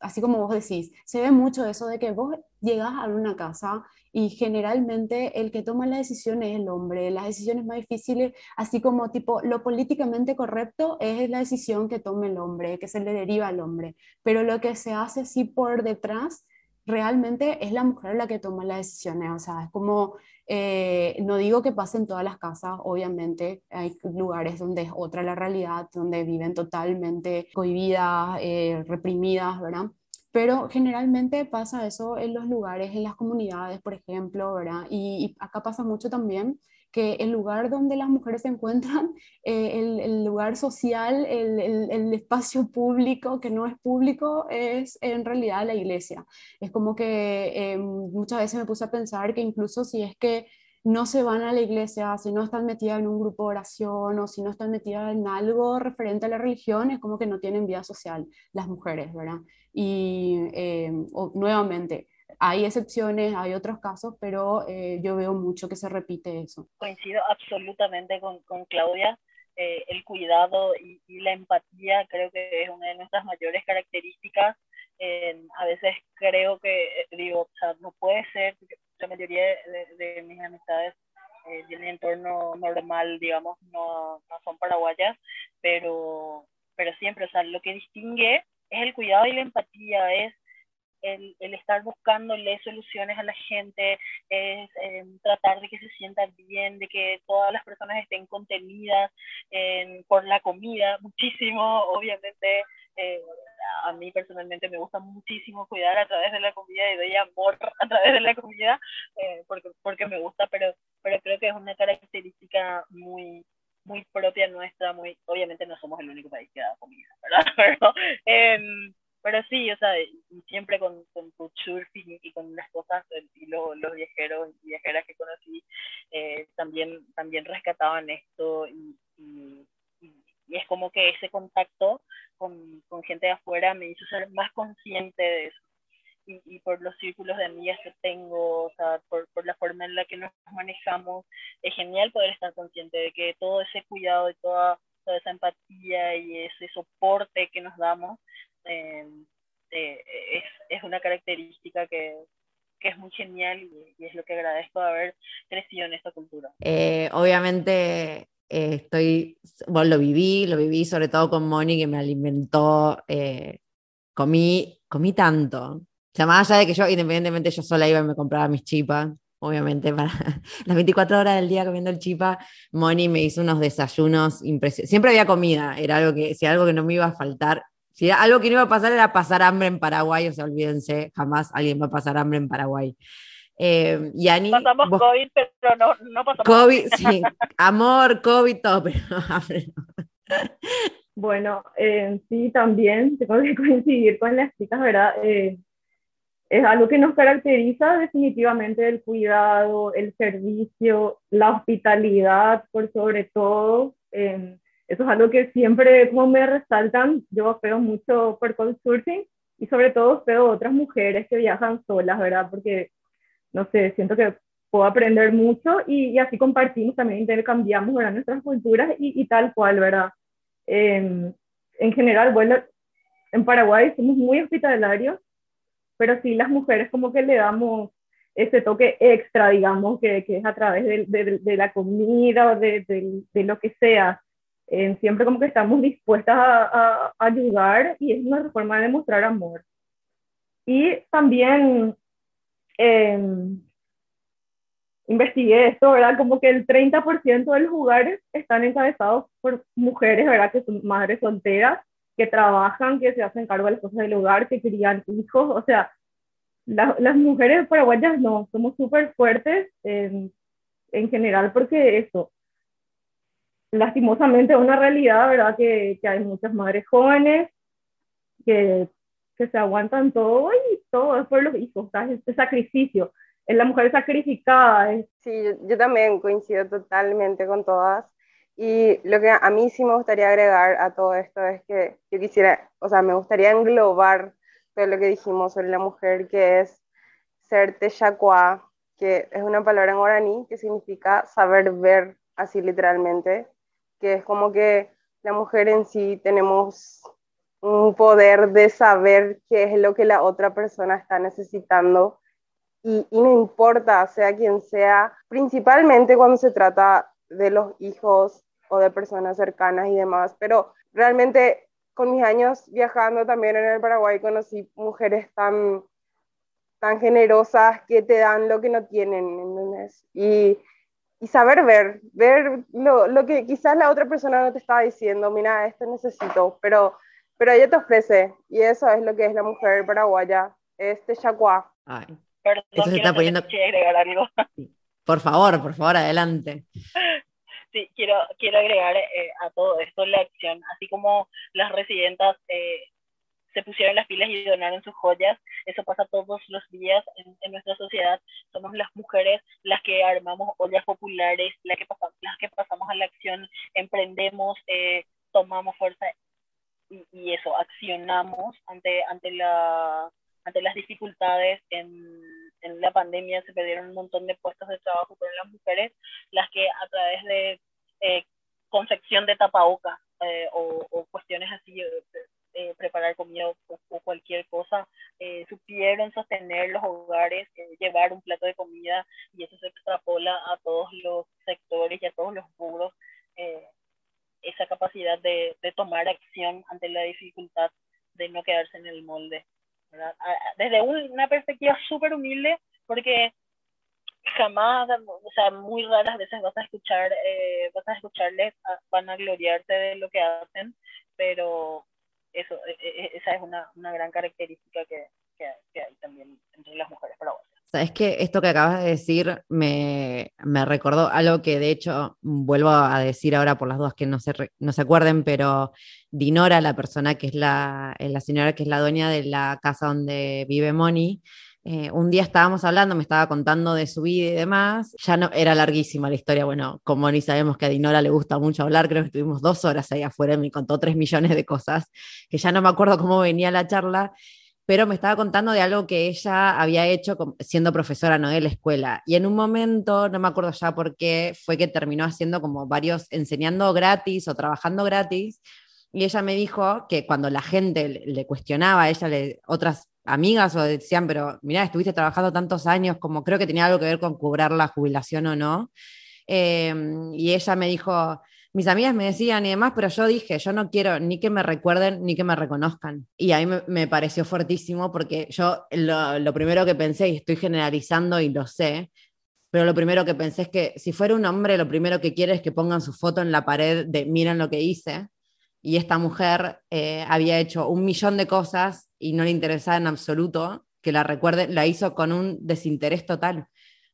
así como vos decís, se ve mucho eso de que vos llegas a una casa y generalmente el que toma la decisión es el hombre. Las decisiones más difíciles, así como tipo lo políticamente correcto, es la decisión que toma el hombre, que se le deriva al hombre. Pero lo que se hace sí por detrás, realmente es la mujer la que toma las decisiones. O sea, es como, eh, no digo que pase en todas las casas, obviamente, hay lugares donde es otra la realidad, donde viven totalmente cohibidas, eh, reprimidas, ¿verdad? Pero generalmente pasa eso en los lugares, en las comunidades, por ejemplo, ¿verdad? Y, acá pasa mucho también que el lugar donde las mujeres se encuentran, eh, el, lugar social, el, espacio público que no es público, es en realidad la iglesia. Es como que eh, muchas veces me puse a pensar que incluso si es que no se van a la iglesia, si no están metidas en un grupo de oración o si no están metidas en algo referente a la religión, es como que no tienen vida social las mujeres, ¿verdad? Y eh, nuevamente, hay excepciones, hay otros casos, pero eh, yo veo mucho que se repite eso. Coincido absolutamente con, con Claudia. Eh, el cuidado y, la empatía creo que es una de nuestras mayores características. a veces creo que, digo, o sea, no puede ser, la mayoría de, mis amistades eh, tienen entorno normal, digamos, no, no son paraguayas, pero, pero siempre, o sea, lo que distingue es el cuidado y la empatía, es el, el, estar buscándole soluciones a la gente, es eh, tratar de que se sientan bien, de que todas las personas estén contenidas por la comida, muchísimo, obviamente. Eh, a mí personalmente me gusta muchísimo cuidar a través de la comida y doy amor a través de la comida eh, porque, porque me gusta, pero, pero creo que es una característica muy, muy propia nuestra, muy, obviamente no somos el único país que da comida, ¿verdad? Pero, em, pero sí, o sea, siempre con, con surfing y con las cosas, y los, los viajeros y viajeras que conocí, eh, también, también rescataban esto y, y, es como que ese contacto con, con, gente de afuera me hizo ser más consciente de eso. Y, y, por los círculos de amigas que tengo, o sea, por, por, la forma en la que nos manejamos, es genial poder estar consciente de que todo ese cuidado y toda, toda esa empatía y ese soporte que nos damos eh, eh, es, es, una característica que, que, es muy genial y, es lo que agradezco de haber crecido en esta cultura. Eh, obviamente estoy, bueno, lo viví, lo viví sobre todo con Moni que me alimentó, comí, comí tanto. O sea, más allá de que yo, independientemente, yo sola iba y me compraba mis chipas, obviamente, para las 24 horas del día comiendo el chipa, Moni me hizo unos desayunos impresionantes. Siempre había comida, era algo que, si algo que no me iba a faltar, si algo que no iba a pasar era pasar hambre en Paraguay, o sea, olvídense, jamás alguien va a pasar hambre en Paraguay. Eh, pasamos COVID, pero no, no pasamos COVID, sí, amor, COVID, todo, pero hambre Bueno, eh, sí, también tengo que coincidir con las chicas, ¿verdad? Eh, es algo que nos caracteriza definitivamente el cuidado, el servicio, la hospitalidad, por sobre todo. Eh, eso es algo que siempre como me resaltan, yo veo mucho por surfing y sobre todo veo otras mujeres que viajan solas, ¿verdad? Porque, no sé, siento que puedo aprender mucho y, así compartimos, también intercambiamos, ¿verdad? Nuestras culturas y, tal cual, ¿verdad? en general, bueno, en Paraguay somos muy hospitalarios, pero sí las mujeres como que le damos ese toque extra, digamos, que, que es a través de, de, de la comida o de, de, lo que sea siempre como que estamos dispuestas a, ayudar y es una forma de demostrar amor. Y también em, investigué esto, ¿verdad? Como que el 30% de los lugares están encabezados por mujeres, ¿verdad? Que son madres solteras, que trabajan, que se hacen cargo de las cosas del hogar, que crían hijos. O sea, las mujeres paraguayas no, somos súper fuertes en general porque eso, lastimosamente una realidad, ¿verdad? Que, que, hay muchas madres jóvenes que, que, se aguantan todo y todo es por los hijos, ¿sabes? Este sacrificio. Es la mujer sacrificada. Sí, yo, también coincido totalmente con todas. Y lo que a mí sí me gustaría agregar a todo esto es que yo quisiera, o sea, me gustaría englobar todo lo que dijimos sobre la mujer, que es ser techacua, que es una palabra en guaraní que significa saber ver, así literalmente, que es como que la mujer en sí tenemos un poder de saber qué es lo que la otra persona está necesitando. Y, y no importa, sea quien sea, principalmente cuando se trata de los hijos o de personas cercanas y demás, pero realmente con mis años viajando también en el Paraguay conocí mujeres tan, tan generosas que te dan lo que no tienen, Y, y saber ver, ver lo, lo, que quizás la otra persona no te estaba diciendo, mira, esto necesito, pero, pero ella te ofrece, y eso es lo que es la mujer paraguaya, este chacuá. Ay, Perdón, se está poniendo... agregar algo. Por favor, por favor, adelante. Sí, quiero, quiero agregar eh, a todo esto la acción, así como las residentas eh, se pusieron las pilas y donaron sus joyas, eso pasa todos los días en, nuestra sociedad, somos las mujeres las que armamos ollas populares, las que pasamos, las que pasamos a la acción, emprendemos, eh, tomamos fuerza y, y, eso, accionamos ante, ante, la, ante las dificultades. En en la pandemia se perdieron un montón de puestos de trabajo, pero las mujeres las que a través de eh, confección de tapabocas eh, o, cuestiones así, eh, preparar comida o, cualquier cosa, supieron sostener los hogares, llevar un plato de comida y eso se extrapola a todos los sectores y a todos los rubros. esa capacidad de, de tomar acción ante la dificultad de no quedarse en el molde desde una perspectiva súper humilde, porque jamás, o sea, muy raras veces vas a escuchar, eh, vas a escucharles, van a gloriarte de lo que hacen, pero eso, e, e, e, esa es una, una gran característica que, que, hay también entre las mujeres paraguayas. Sabes que esto que acabas de decir me, me, recordó algo que de hecho vuelvo a decir ahora por las dudas que no se, no se acuerden, pero Dinora, la persona que es la, eh, la señora que es la dueña de la casa donde vive Moni, eh, un día estábamos hablando, me estaba contando de su vida y demás. Ya no era larguísima la historia. Bueno, como ni sabemos que a Dinora le gusta mucho hablar, creo que estuvimos dos horas ahí afuera y me contó tres millones de cosas, que ya no me acuerdo cómo venía la charla pero me estaba contando de algo que ella había hecho siendo profesora ¿no? de la escuela. Y en un momento, no me acuerdo ya por qué, fue que terminó haciendo como varios, enseñando gratis o trabajando gratis. Y ella me dijo que cuando la gente le, cuestionaba a ella, le, otras amigas o decían, pero mira, estuviste trabajando tantos años, como creo que tenía algo que ver con cobrar la jubilación o no. Eh, y ella me dijo, mis amigas me decían y demás, pero yo dije, yo no quiero ni que me recuerden ni que me reconozcan. Y a mí me, pareció fuertísimo porque yo lo, primero que pensé, y estoy generalizando y lo sé, pero lo primero que pensé es que si fuera un hombre, lo primero que quiere es que pongan su foto en la pared de miren lo que hice. Y esta mujer eh, había hecho un millón de cosas y no le interesaba en absoluto que la recuerden, la hizo con un desinterés total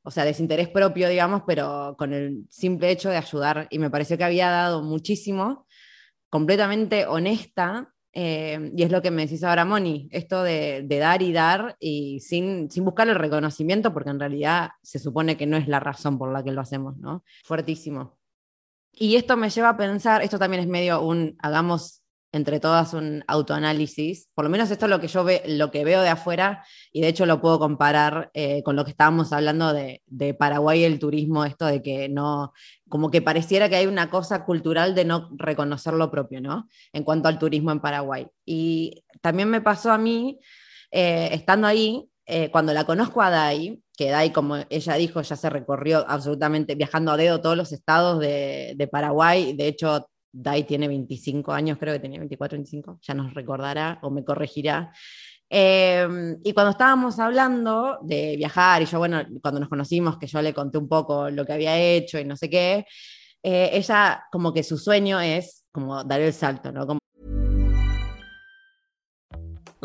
o sea, desinterés propio, digamos, pero con el simple hecho de ayudar. Y me pareció que había dado muchísimo, completamente honesta, eh, y es lo que me decís ahora, Moni, esto de, dar y dar y sin, sin, buscar el reconocimiento, porque en realidad se supone que no es la razón por la que lo hacemos, ¿no? Fuertísimo. Y esto me lleva a pensar, esto también es medio un, hagamos entre todas un autoanálisis. Por lo menos esto es lo que yo ve, lo que veo de afuera y de hecho lo puedo comparar eh, con lo que estábamos hablando de, de Paraguay y el turismo, esto de que no, como que pareciera que hay una cosa cultural de no reconocer lo propio, ¿no? En cuanto al turismo en Paraguay. Y también me pasó a mí, eh, estando ahí, eh, cuando la conozco a Dai, que Dai, como ella dijo, ya se recorrió absolutamente viajando a dedo todos los estados de, Paraguay, de hecho Dai tiene 25 años, creo que tenía 24, 25, ya nos recordará o me corregirá. Em, y cuando estábamos hablando de viajar, y yo, bueno, cuando nos conocimos, que yo le conté un poco lo que había hecho y no sé qué, eh, ella como que su sueño es como dar el salto, ¿no?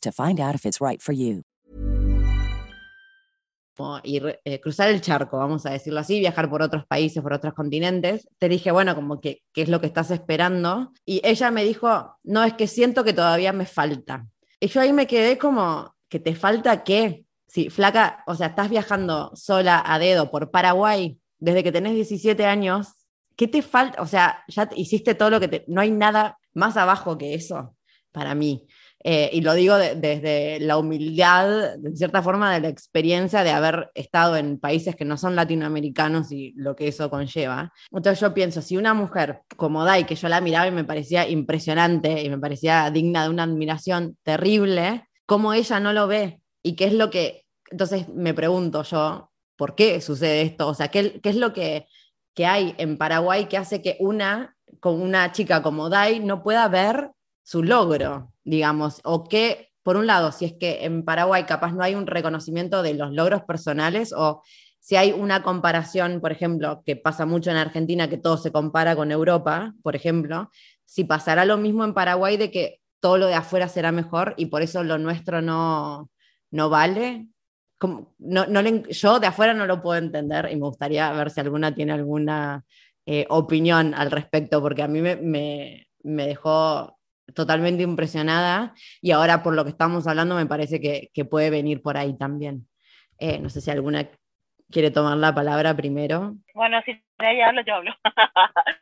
to find out if it's right for you. eh, cruzar el charco, vamos a decirlo así, viajar por otros países, por otros continentes. Te dije, bueno, como que, ¿qué es lo que estás esperando? Y ella me dijo, no, es que siento que todavía me falta. Y yo ahí me quedé como, ¿que te falta qué? Sí, flaca, o sea, estás viajando sola a dedo por Paraguay desde que tenés 17 años. ¿Qué te falta? O sea, ya te- hiciste todo lo que te... No hay nada más abajo que eso para mí. Eh, y lo digo de- desde la humildad, de cierta forma, de la experiencia de haber estado en países que no son latinoamericanos y lo que eso conlleva. Entonces yo pienso, si una mujer como Dai, que yo la miraba y me parecía impresionante y me parecía digna de una admiración terrible, ¿cómo ella no lo ve? ¿Y qué es lo que... Entonces me pregunto yo, ¿por qué sucede esto? O sea, ¿qué, qué es lo que, que hay en Paraguay que hace que una, con una chica como Dai no pueda ver su logro, digamos, o que, por un lado, si es que en Paraguay capaz no hay un reconocimiento de los logros personales o si hay una comparación, por ejemplo, que pasa mucho en Argentina, que todo se compara con Europa, por ejemplo, si pasará lo mismo en Paraguay de que todo lo de afuera será mejor y por eso lo nuestro no, no vale. Como- no, no le- yo de afuera no lo puedo entender y me gustaría ver si alguna tiene alguna eh, opinión al respecto, porque a mí me, me, me dejó totalmente impresionada y ahora por lo que estamos hablando me parece que, que puede venir por ahí también. Eh, no sé si alguna quiere tomar la palabra primero. Bueno, si ella habla, yo hablo.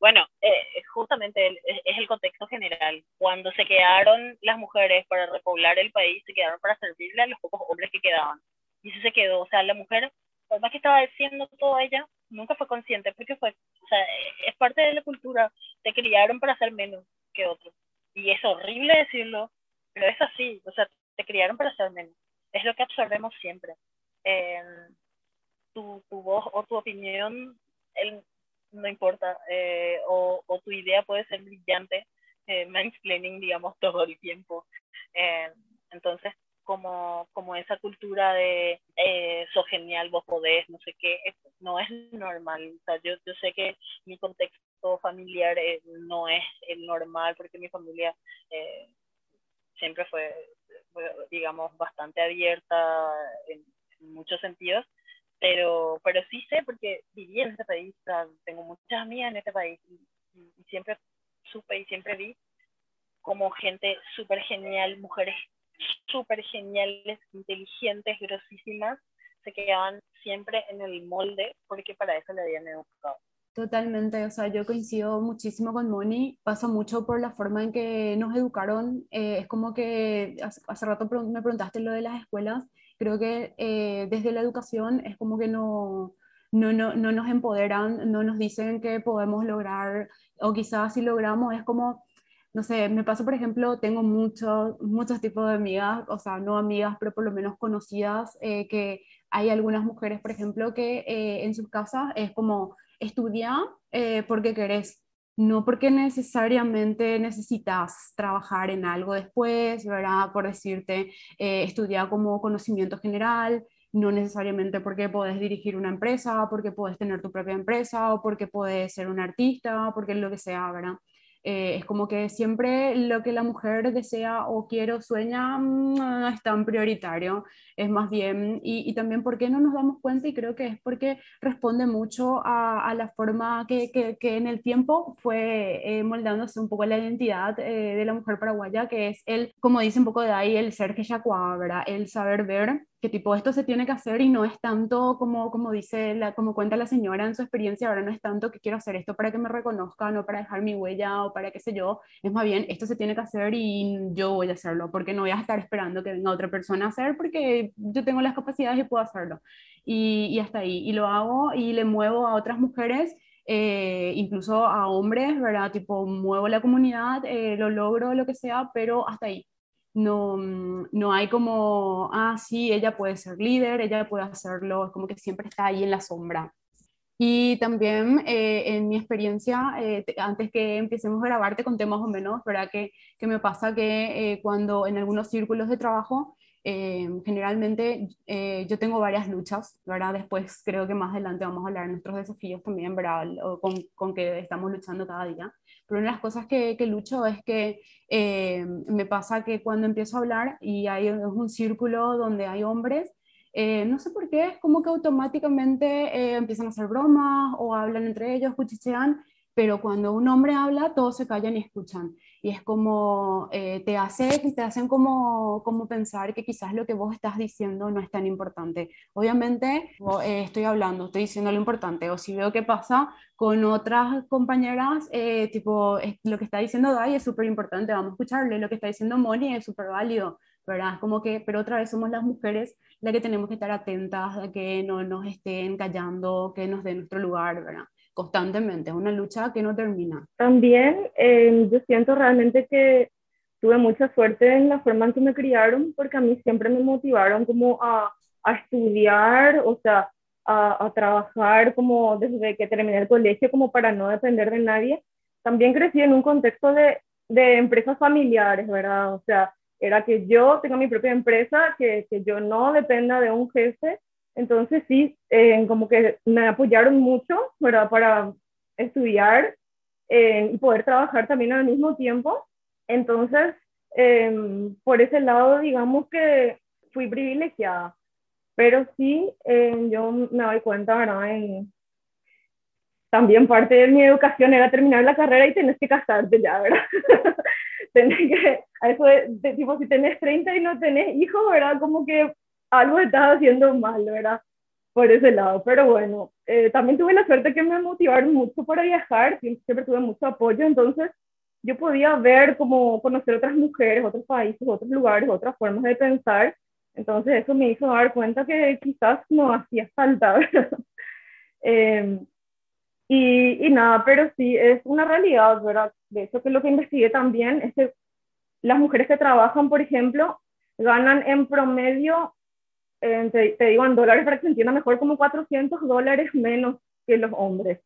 bueno, eh, justamente el- es, el contexto general. Cuando se quedaron las mujeres para repoblar el país, se quedaron para servirle a los pocos hombres que quedaban. Y eso se quedó. O sea, la mujer, por más que estaba diciendo todo ella, nunca fue consciente, porque fue, o sea, es parte de la cultura. Te criaron para ser menos que otros. Y es horrible decirlo, pero es así. O sea, te criaron para ser menos. Es lo que absorbemos siempre. Eh, tu, tu voz o tu opinión él, no importa, eh, o, o, tu idea puede ser brillante, eh, mansplaining, digamos, todo el tiempo. Eh, entonces, como, como esa cultura de eh, sos genial, vos podés, no sé qué, no es normal. O sea, yo, yo sé que mi contexto familiar eh, no es el normal, porque mi familia eh, siempre fue, digamos, bastante abierta en, muchos sentidos pero, pero sí sé porque viví en este país, tengo muchas amigas en este país y siempre supe y siempre vi como gente súper genial, mujeres súper geniales, inteligentes, grosísimas, se quedaban siempre en el molde porque para eso le habían educado. Totalmente, o sea, yo coincido muchísimo con Moni, pasa mucho por la forma en que nos educaron, eh, es como que hace, hace, rato me preguntaste lo de las escuelas, creo que eh, desde la educación es como que no, no, no, no nos empoderan, no nos dicen que podemos lograr, o quizás si logramos es como, no sé, me pasa, por ejemplo, tengo muchos, muchos tipos de amigas, o sea, no amigas, pero por lo menos conocidas, eh, que hay algunas mujeres, por ejemplo, que en sus casas es como estudiar eh, porque querés, no porque necesariamente necesitas trabajar en algo después, ¿verdad? Por decirte, eh, estudiar como conocimiento general, no necesariamente porque puedes dirigir una empresa, porque puedes tener tu propia empresa o porque puedes ser un artista, porque lo que sea, ¿verdad? Eh, es como que siempre lo que la mujer desea o quiere o sueña mm, no es tan prioritario, es más bien, y, y, también porque no nos damos cuenta y creo que es porque responde mucho a, a la forma que, que, que, en el tiempo fue eh, moldándose un poco la identidad eh, de la mujer paraguaya, que es el, como dice un poco de ahí, el ser que ya cuadra, el saber ver que tipo esto se tiene que hacer y no es tanto como, como dice, la, como cuenta la señora en su experiencia, ahora no es tanto que quiero hacer esto para que me reconozcan o para dejar mi huella o para qué sé yo, es más bien esto se tiene que hacer y yo voy a hacerlo, porque no voy a estar esperando que venga otra persona a hacer porque yo tengo las capacidades y puedo hacerlo. Y, y hasta ahí, y lo hago y le muevo a otras mujeres. Eh, incluso a hombres, ¿verdad? Tipo, muevo la comunidad, eh, lo logro, lo que sea, pero hasta ahí no, mm, no hay como, ah, sí, ella puede ser líder, ella puede hacerlo, es como que siempre está ahí en la sombra. Y también eh, en mi experiencia, eh, antes que empecemos a grabarte con temas o menos, ¿verdad? Que, que me pasa que eh, cuando en algunos círculos de trabajo, generalmente yo tengo varias luchas, ¿verdad? Después creo que más adelante vamos a hablar de nuestros desafíos también, ¿verdad? O con, con que estamos luchando cada día. Pero una de las cosas que, que lucho es que eh, me pasa que cuando empiezo a hablar y hay un círculo donde hay hombres, eh, no sé por qué, es como que automáticamente eh, empiezan a hacer bromas o hablan entre ellos, cuchichean, pero cuando un hombre habla, todos se callan y escuchan y es como eh, te, hace, te hacen como, como pensar que quizás lo que vos estás diciendo no es tan importante. Obviamente eh, estoy hablando, estoy diciendo lo importante, o si veo qué pasa con otras compañeras, eh, tipo, lo que está diciendo Dai es súper importante, vamos a escucharle, lo que está diciendo Moni es súper válido. ¿verdad? Como que, pero otra vez somos las mujeres las que tenemos que estar atentas a que no nos estén callando, que nos den nuestro lugar, ¿verdad? Constantemente, es una lucha que no termina. También eh, yo siento realmente que tuve mucha suerte en la forma en que me criaron, porque a mí siempre me motivaron como a, a estudiar, o sea, a, a, trabajar como desde que terminé el colegio, como para no depender de nadie. También crecí en un contexto de, de empresas familiares, ¿verdad? O sea, era que yo tenga mi propia empresa, que, que yo no dependa de un jefe entonces sí, eh, como que me apoyaron mucho, ¿verdad? Para estudiar eh, y poder trabajar también al mismo tiempo. Entonces, eh, por ese lado, digamos que fui privilegiada. Pero sí, yo me doy cuenta, ¿verdad? En, también parte de mi educación era terminar la carrera y tenés que casarte ya, ¿verdad? tenés que, a eso de, de, tipo, si tenés 30 y no tenés hijos, ¿verdad? Como que algo estaba haciendo mal, ¿verdad? Por ese lado. Pero bueno, eh, también tuve la suerte que me motivaron mucho para viajar, siempre tuve mucho apoyo, entonces yo podía ver cómo conocer otras mujeres, otros países, otros lugares, otras formas de pensar. Entonces eso me hizo dar cuenta que quizás no hacía falta. eh, y, y, nada, pero sí, es una realidad, ¿verdad? De hecho, que lo que investigué también es que las mujeres que trabajan, por ejemplo, ganan en promedio te, te, digo en dólares para que se entienda mejor, como 400 dólares menos que los hombres,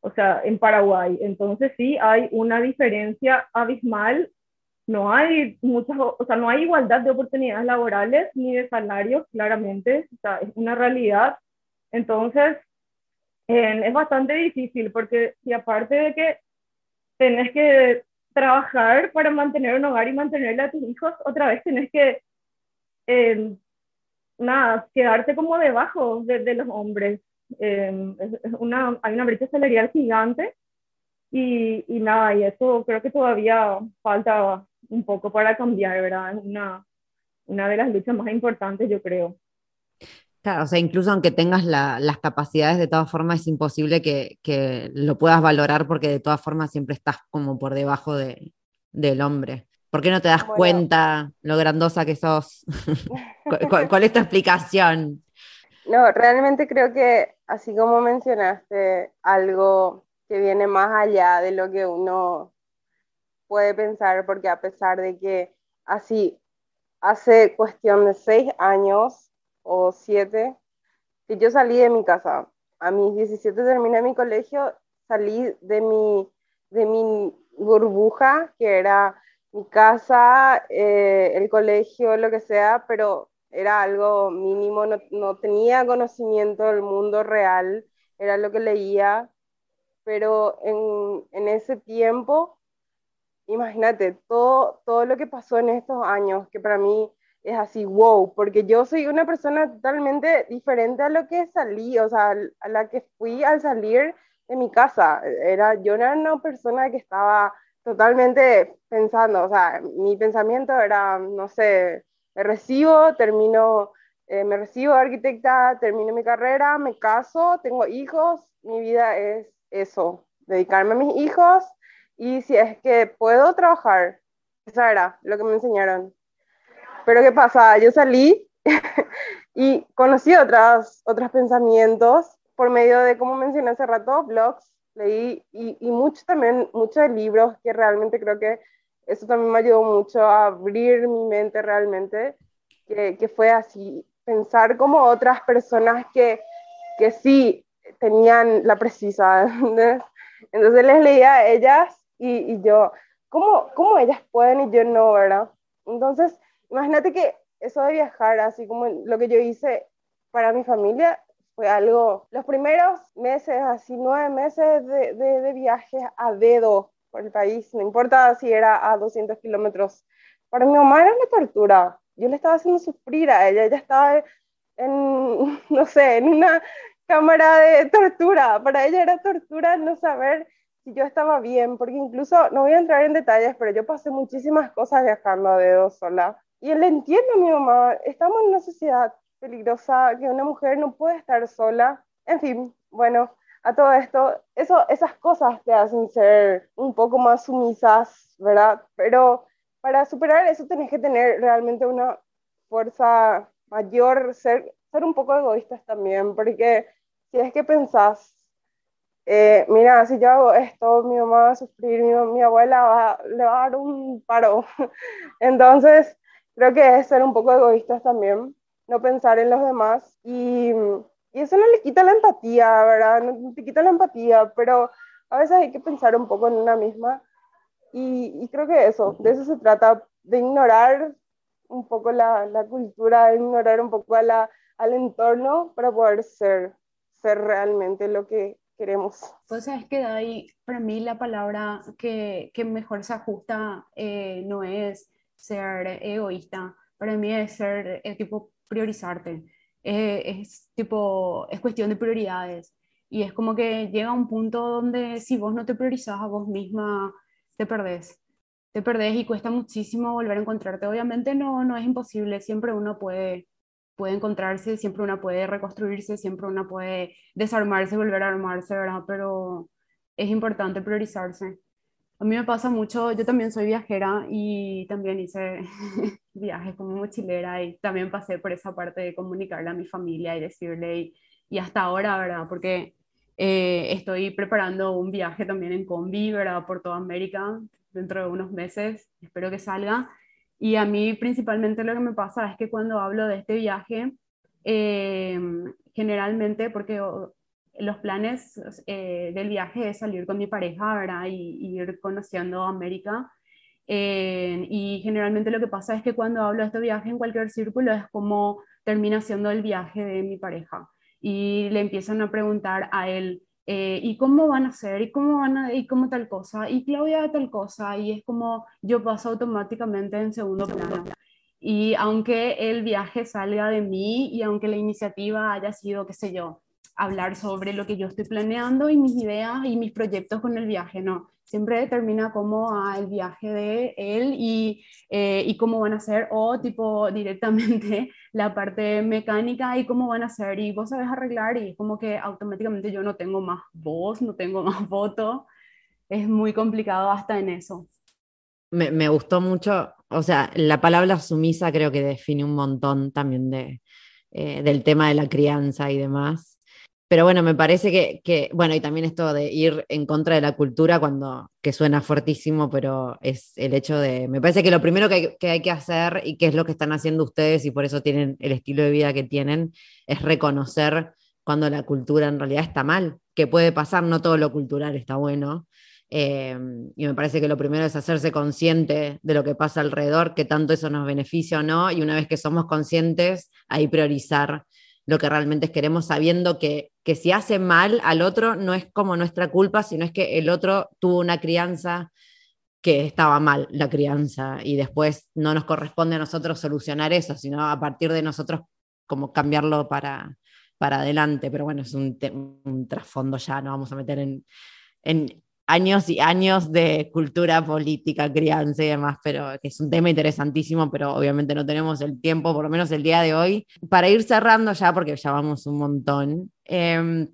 o sea, en Paraguay. Entonces sí hay una diferencia abismal, no hay muchas, o sea, no hay igualdad de oportunidades laborales ni de salarios, claramente, o sea, es una realidad. Entonces, eh, es bastante difícil porque si aparte de que tenés que trabajar para mantener un hogar y mantenerle a tus hijos, otra vez tenés que eh, nada, quedarte como debajo de, de los hombres. Eh, es una, hay una brecha salarial gigante y, y, nada, y eso creo que todavía falta un poco para cambiar, ¿verdad? Es una, una de las luchas más importantes, yo creo. Claro, o sea, incluso aunque tengas la, las capacidades, de todas formas es imposible que, que, lo puedas valorar porque de todas formas siempre estás como por debajo de, del hombre. ¿Por qué no te das bueno. cuenta lo grandosa que sos? ¿Cuál, ¿Cuál, es tu explicación? No, realmente creo que así como mencionaste, algo que viene más allá de lo que uno puede pensar, porque a pesar de que así hace cuestión de seis años o siete, que yo salí de mi casa, a mis 17 terminé mi colegio, salí de mi, de mi burbuja, que era mi casa, eh, el colegio, lo que sea, pero era algo mínimo, no, no, tenía conocimiento del mundo real, era lo que leía, pero en, en ese tiempo, imagínate, todo, todo lo que pasó en estos años, que para mí es así, wow, porque yo soy una persona totalmente diferente a lo que salí, o sea, a la que fui al salir de mi casa. Era, yo era una persona que estaba totalmente pensando, o sea, mi pensamiento era, no sé, me recibo, termino, eh, me recibo arquitecta, termino mi carrera, me caso, tengo hijos, mi vida es eso, dedicarme a mis hijos y si es que puedo trabajar, eso era lo que me enseñaron. Pero ¿qué pasa? Yo salí y conocí otros, otros pensamientos por medio de, como mencioné hace rato, blogs, leí y, y mucho también, muchos libros que realmente creo que eso también me ayudó mucho a abrir mi mente realmente, que, que fue así, pensar como otras personas que, que sí tenían la precisa. Entonces les leía a ellas y, y yo, ¿cómo, ¿cómo ellas pueden y yo no, verdad? Entonces, imagínate que eso de viajar, así como lo que yo hice para mi familia, fue algo, los primeros meses, así nueve meses de, de, de viaje a dedo por el país, no importa si era a 200 kilómetros. Para mi mamá era una tortura. Yo le estaba haciendo sufrir a ella. Ella estaba en, no sé, en una cámara de tortura. Para ella era tortura no saber si yo estaba bien, porque incluso, no voy a entrar en detalles, pero yo pasé muchísimas cosas viajando a dedo sola. Y le entiendo a mi mamá, estamos en una sociedad peligrosa, que una mujer no puede estar sola. En fin, bueno, a todo esto, eso, esas cosas te hacen ser un poco más sumisas, ¿verdad? Pero para superar eso tenés que tener realmente una fuerza mayor, ser, ser un poco egoístas también, porque si es que pensás, eh, mira, si yo hago esto, mi mamá va a sufrir, mi, mi abuela va, le va a dar un paro. Entonces, creo que es ser un poco egoístas también, no pensar en los demás y y eso no le quita la empatía, ¿verdad? No te quita la empatía, pero a veces hay que pensar un poco en una misma. Y, y creo que eso, de eso se trata, de ignorar un poco la, la cultura, de ignorar un poco a la, al entorno para poder ser, ser realmente lo que queremos. Pues es que ahí, para mí la palabra que, que mejor se ajusta eh, no es ser egoísta, para mí es ser el tipo priorizarte eh, es tipo, es cuestión de prioridades. Y es como que llega un punto donde si vos no te priorizas a vos misma, te perdés. Te perdés y cuesta muchísimo volver a encontrarte. Obviamente no, no es imposible, siempre uno puede, puede encontrarse, siempre uno puede reconstruirse, siempre uno puede desarmarse, volver a armarse, ¿verdad? Pero es importante priorizarse. A mí me pasa mucho, yo también soy viajera y también hice viajes como mochilera y también pasé por esa parte de comunicarle a mi familia y decirle, y, hasta ahora, ¿verdad? Porque eh, estoy preparando un viaje también en combi, ¿verdad? Por toda América dentro de unos meses, espero que salga. Y a mí principalmente lo que me pasa es que cuando hablo de este viaje, eh, generalmente, porque los planes eh, del viaje es salir con mi pareja, ¿verdad? Y, ir conociendo América. Eh, y generalmente lo que pasa es que cuando hablo de este viaje en cualquier círculo es como termina siendo el viaje de mi pareja. Y le empiezan a preguntar a él, eh, ¿y cómo van a hacer? ¿Y cómo van a, y cómo tal cosa? ¿Y Claudia tal cosa? Y es como yo paso automáticamente en segundo plano. Y aunque el viaje salga de mí y aunque la iniciativa haya sido, qué sé yo, hablar sobre lo que yo estoy planeando y mis ideas y mis proyectos con el viaje, no. Siempre determina cómo va el viaje de él y, eh, y cómo van a ser, o tipo directamente la parte mecánica y cómo van a ser, y vos sabes arreglar, y es como que automáticamente yo no tengo más voz, no tengo más voto. Es muy complicado hasta en eso. Me, me gustó mucho, o sea, la palabra sumisa creo que define un montón también de, eh, del tema de la crianza y demás. Pero bueno, me parece que, bueno, y también esto de ir en contra de la cultura cuando, que suena fuertísimo, pero es el hecho de, me parece que lo primero que hay, que hacer y que es lo que están haciendo ustedes y por eso tienen el estilo de vida que tienen, es reconocer cuando la cultura en realidad está mal, que puede pasar, no todo lo cultural está bueno. Eh, y me parece que lo primero es hacerse consciente de lo que pasa alrededor, que tanto eso nos beneficia o no, y una vez que somos conscientes, ahí priorizar lo que realmente queremos, sabiendo que, que si hace mal al otro no es como nuestra culpa, sino es que el otro tuvo una crianza que estaba mal, la crianza, y después no nos corresponde a nosotros solucionar eso, sino a partir de nosotros como cambiarlo para, para adelante. Pero bueno, es un, trasfondo ya, no vamos a meter en años y años de cultura política, crianza y demás, pero que es un tema interesantísimo, pero obviamente no tenemos el tiempo, por lo menos el día de hoy. Para ir cerrando ya, porque ya vamos un montón, em,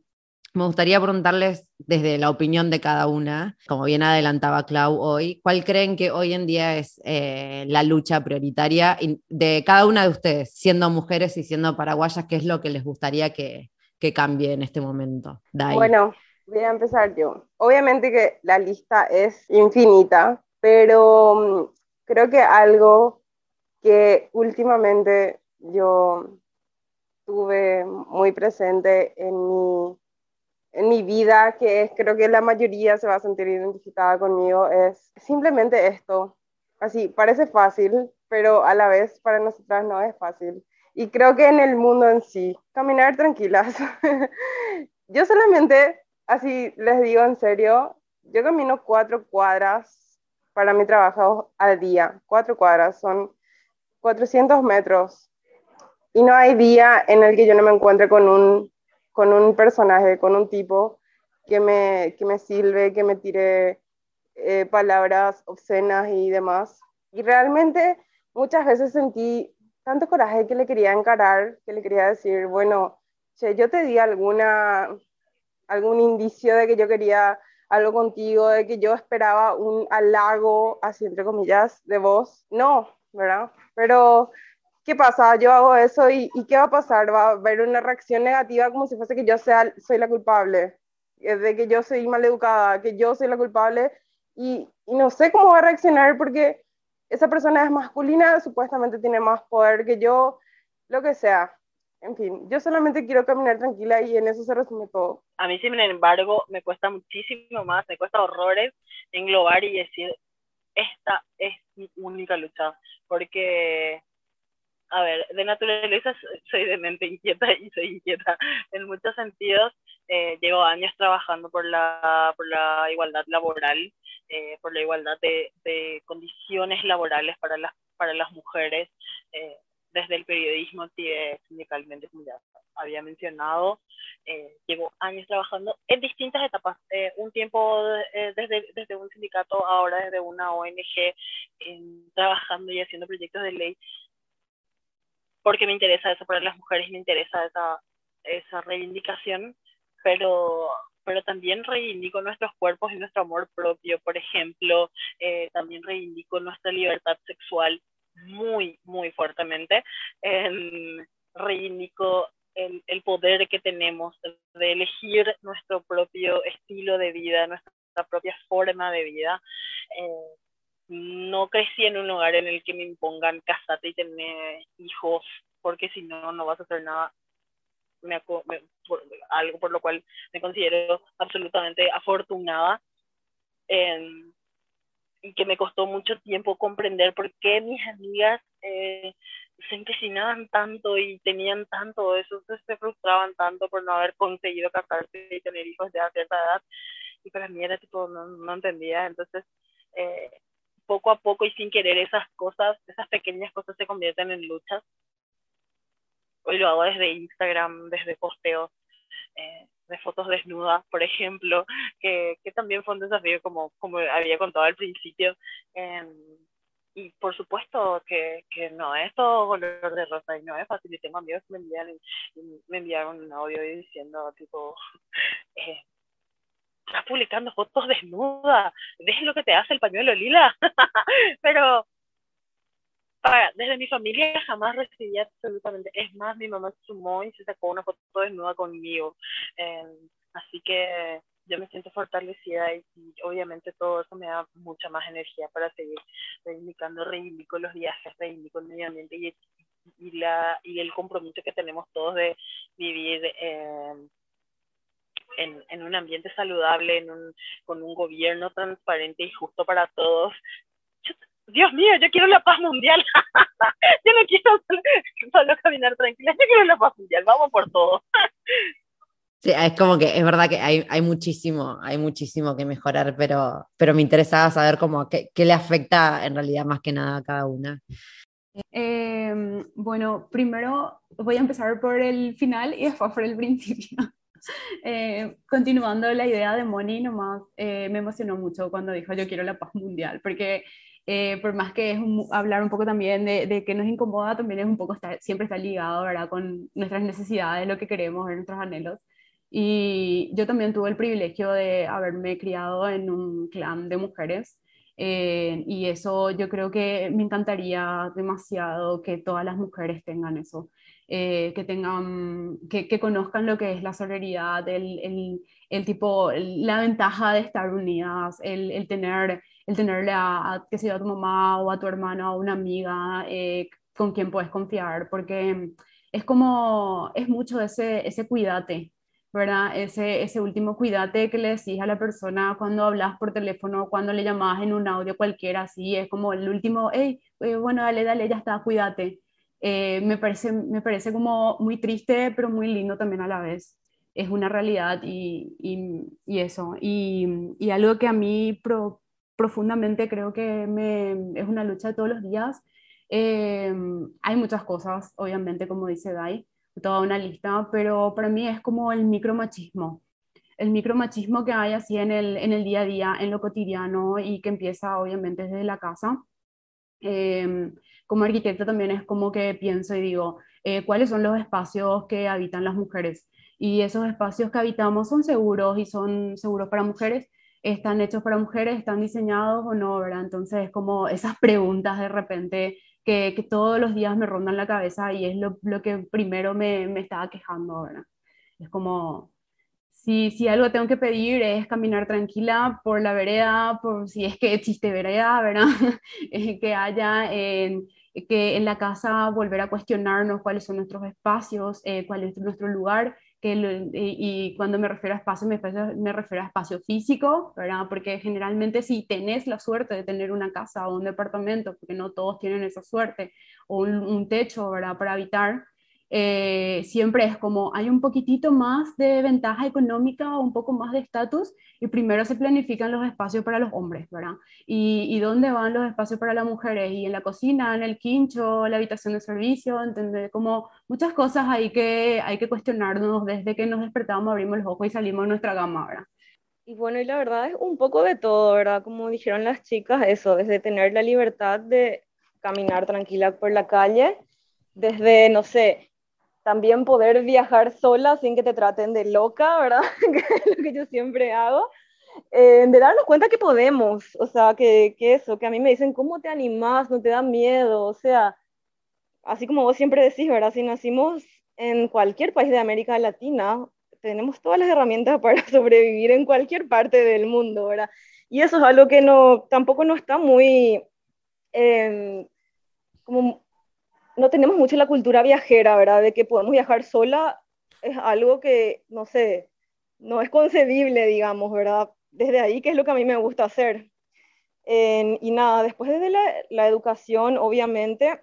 me gustaría preguntarles desde la opinión de cada una, como bien adelantaba Clau hoy, ¿cuál creen que hoy en día es eh, la lucha prioritaria de cada una de ustedes, siendo mujeres y siendo paraguayas, qué es lo que les gustaría que, que cambie en este momento? Bueno, Voy a empezar yo. Obviamente que la lista es infinita, pero mm, creo que algo que últimamente yo tuve muy presente en mi, en mi vida, que es, creo que la mayoría se va a sentir identificada conmigo, es simplemente esto. Así, parece fácil, pero a la vez para nosotras no es fácil. Y creo que en el mundo en sí, caminar tranquilas. yo solamente así les digo en serio, yo camino cuatro cuadras para mi trabajo al día. Cuatro cuadras son 400 metros. Y no hay día en el que yo no me encuentre con un, con un personaje, con un tipo que me, que me silbe, que me tire eh, palabras obscenas y demás. Y realmente muchas veces sentí tanto coraje que le quería encarar, que le quería decir, bueno, che, yo te di alguna, algún indicio de que yo quería algo contigo, de que yo esperaba un halago, así entre comillas, de vos. No, ¿verdad? Pero, ¿qué pasa? Yo hago eso y, ¿qué va a pasar? Va a haber una reacción negativa como si fuese que yo sea, soy la culpable, eh, de que yo soy maleducada, que yo soy la culpable y, y no sé cómo va a reaccionar porque esa persona es masculina, supuestamente tiene más poder que yo, lo que sea. En fin, yo solamente quiero caminar tranquila y en eso se resume todo. A mí, sin embargo, me cuesta muchísimo más, me cuesta horrores englobar y decir, esta es mi única lucha, porque, a ver, de naturaleza soy de mente inquieta y soy inquieta en muchos sentidos. Eh, llevo años trabajando por la, por la igualdad laboral, eh, por la igualdad de, de, condiciones laborales para las, para las mujeres. Eh, desde el periodismo activé sindicalmente, como ya había mencionado. Eh, llevo años trabajando en distintas etapas. Eh, un tiempo eh, desde, desde un sindicato, ahora desde una ONG, trabajando y haciendo proyectos de ley, porque me interesa eso para las mujeres, me interesa esa, esa reivindicación, pero pero también reivindico nuestros cuerpos y nuestro amor propio, por ejemplo, también reivindico nuestra libertad sexual, muy, muy fuertemente. Eh, reivindico el, el, poder que tenemos de elegir nuestro propio estilo de vida, nuestra propia forma de vida. Eh, no crecí en un lugar en el que me impongan casarte y tener hijos, porque si no, no vas a hacer nada. Me, algo por lo cual me considero absolutamente afortunada. Eh, y que me costó mucho tiempo comprender por qué mis amigas eh, se empecinaban tanto y tenían tanto eso, se frustraban tanto por no haber conseguido casarse y tener hijos de cierta edad. Y para mí era tipo, no, no entendía. Entonces, eh, poco a poco y sin querer esas cosas, esas pequeñas cosas se convierten en luchas. Hoy lo hago desde Instagram, desde posteos. Eh, de fotos desnudas, por ejemplo, que, que, también fue un desafío como, como había contado al principio. Em, y por supuesto que, que, no es todo color de rosa y no es fácil. Y tengo amigos que me envían, me enviaron un audio diciendo, tipo, eh, estás publicando fotos desnudas, ¿ves lo que te hace el pañuelo lila? Pero desde mi familia jamás recibí absolutamente, es más, mi mamá sumó y se sacó una foto desnuda conmigo, eh, así que yo me siento fortalecida y, obviamente todo eso me da mucha más energía para seguir reivindicando, reivindico los viajes, reivindico el medio ambiente y, y, la, y el compromiso que tenemos todos de vivir eh, en, en, un ambiente saludable, en un, con un gobierno transparente y justo para todos. Dios mío, yo quiero la paz mundial. yo no quiero solo, caminar tranquila, yo quiero la paz mundial, vamos por todo. Sí, es como que es verdad que hay, hay muchísimo, hay muchísimo que mejorar, pero, pero me interesaba saber cómo, qué, qué le afecta en realidad más que nada a cada una. Eh, bueno, primero voy a empezar por el final y después por el principio. Eh, continuando la idea de Moni, nomás eh, me emocionó mucho cuando dijo yo quiero la paz mundial, porque eh, por más que es hablar un poco también de, de, que nos incomoda, también es un poco, está, siempre está ligado, ¿verdad?, con nuestras necesidades, lo que queremos, nuestros anhelos. Y yo también tuve el privilegio de haberme criado en un clan de mujeres. Eh, y eso yo creo que me encantaría demasiado que todas las mujeres tengan eso, eh, que tengan, que, que, conozcan lo que es la solidaridad, el, el, el tipo, la ventaja de estar unidas, el, el tener el tenerle a, que sea a tu mamá o a tu hermano o una amiga eh, con quien puedes confiar, porque es como, es mucho ese, ese cuídate, ¿verdad? Ese, ese último cuídate que le decís a la persona cuando hablas por teléfono, cuando le llamás en un audio cualquiera, así, es como el último, hey, eh, bueno, dale, dale, ya está, cuídate. Eh, me, parece, me parece como muy triste, pero muy lindo también a la vez. Es una realidad y, y, eso. Y, y, algo que a mí profundamente, creo que me, es una lucha de todos los días. Eh, hay muchas cosas, obviamente, como dice Dai, toda una lista, pero para mí es como el micromachismo. El micromachismo que hay así en el, en el día a día, en lo cotidiano y que empieza obviamente desde la casa. Eh, como arquitecta también es como que pienso y digo, eh, ¿cuáles son los espacios que habitan las mujeres? Y esos espacios que habitamos son seguros y son seguros para mujeres están hechos para mujeres, están diseñados o no, ¿verdad? Entonces, es como esas preguntas de repente que, que todos los días me rondan la cabeza y es lo, lo que primero me, me, estaba quejando, ¿verdad? Es como, si, si algo tengo que pedir es caminar tranquila por la vereda, por si es que existe vereda, ¿verdad? que haya... en que en la casa volver a cuestionarnos cuáles son nuestros espacios, eh, cuál es nuestro lugar y, cuando me refiero a espacio, me, me, refiero a espacio físico, ¿verdad? Porque generalmente si tenés la suerte de tener una casa o un departamento, porque no todos tienen esa suerte, o un, un techo, ¿verdad? Para habitar, eh, siempre es como hay un poquitito más de ventaja económica o un poco más de estatus y primero se planifican los espacios para los hombres, ¿verdad? Y, y, dónde van los espacios para las mujeres y en la cocina, en el quincho, la habitación de servicio, entender como muchas cosas hay que, hay que cuestionarnos desde que nos despertamos, abrimos los ojos y salimos de nuestra gama, ¿verdad? Y bueno, y la verdad es un poco de todo, ¿verdad? Como dijeron las chicas, eso, desde tener la libertad de caminar tranquila por la calle, desde, no sé, también poder viajar sola sin que te traten de loca, ¿verdad? que es lo que yo siempre hago. Eh, de darnos cuenta que podemos, o sea, que, que, eso, que a mí me dicen, ¿cómo te animás? ¿No te da miedo? O sea, así como vos siempre decís, ¿verdad? Si nacimos en cualquier país de América Latina, tenemos todas las herramientas para sobrevivir en cualquier parte del mundo, ¿verdad? Y eso es algo que no, tampoco no está muy, eh, como no tenemos mucho la cultura viajera, ¿verdad? De que podemos viajar sola es algo que, no sé, no es concebible, digamos, ¿verdad? Desde ahí, que es lo que a mí me gusta hacer. y nada, después de la, la, educación, obviamente,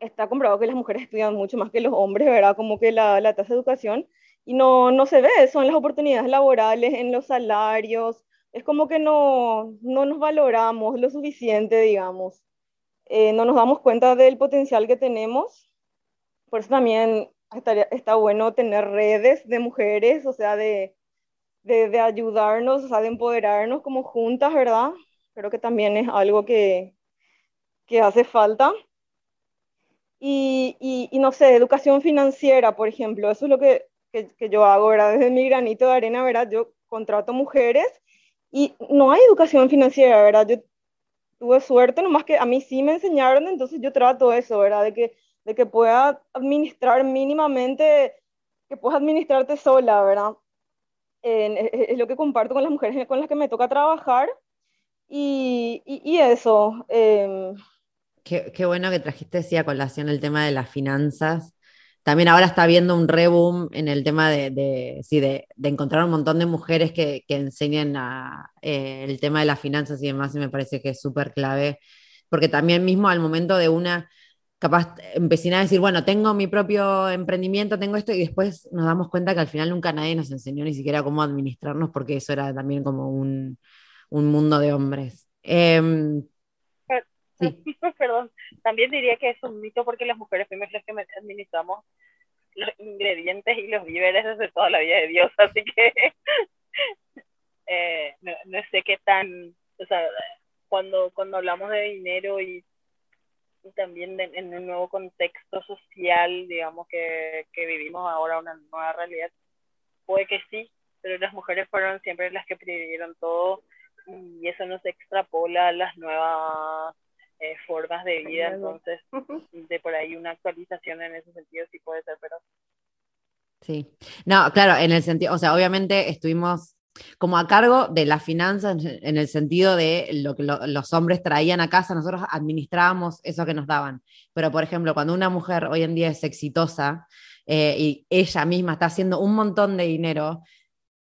está comprobado que las mujeres estudian mucho más que los hombres, ¿verdad? Como que la, la tasa de educación, y no, no se ve eso en las oportunidades laborales, en los salarios, es como que no, no nos valoramos lo suficiente, digamos. Eh, no nos damos cuenta del potencial que tenemos. Por eso también estaría, está bueno tener redes de mujeres, o sea, de, de, de, ayudarnos, o sea, de empoderarnos como juntas, ¿verdad? Creo que también es algo que, que hace falta. Y, y, y, no sé, educación financiera, por ejemplo, eso es lo que, que, que yo hago, ¿verdad? Desde mi granito de arena, ¿verdad? Yo contrato mujeres y no hay educación financiera, ¿verdad? Yo tuve suerte, nomás que a mí sí me enseñaron, entonces yo trato eso, ¿verdad? De que, de que pueda administrar mínimamente, que puedas administrarte sola, ¿verdad? es, lo que comparto con las mujeres con las que me toca trabajar y, y, eso. Em, qué, qué, bueno que trajiste así a colación el tema de las finanzas. También ahora está habiendo un reboom en el tema de, sí, de, encontrar un montón de mujeres que, que enseñen eh, el tema de las finanzas y demás, y me parece que es súper clave, porque también mismo al momento de una, capaz empecé a decir, bueno, tengo mi propio emprendimiento, tengo esto, y después nos damos cuenta que al final nunca nadie nos enseñó ni siquiera cómo administrarnos, porque eso era también como un, un mundo de hombres. Perdón, también diría que es un mito porque las mujeres fuimos las que administramos los ingredientes y los víveres desde toda la vida de Dios, así que eh, no, sé qué tan, o sea, cuando, cuando hablamos de dinero y, también en un nuevo contexto social, digamos, que, que vivimos ahora una nueva realidad, puede que sí, pero las mujeres fueron siempre las que previeron todo y eso no se extrapola a las nuevas eh, formas de vida, entonces de por ahí una actualización en ese sentido sí puede ser, pero... Sí, no, claro, en el sentido, o sea, obviamente estuvimos como a cargo de las finanzas en el sentido de lo que los hombres traían a casa, nosotros administrábamos eso que nos daban. Pero, por ejemplo, cuando una mujer hoy en día es exitosa eh, y ella misma está haciendo un montón de dinero,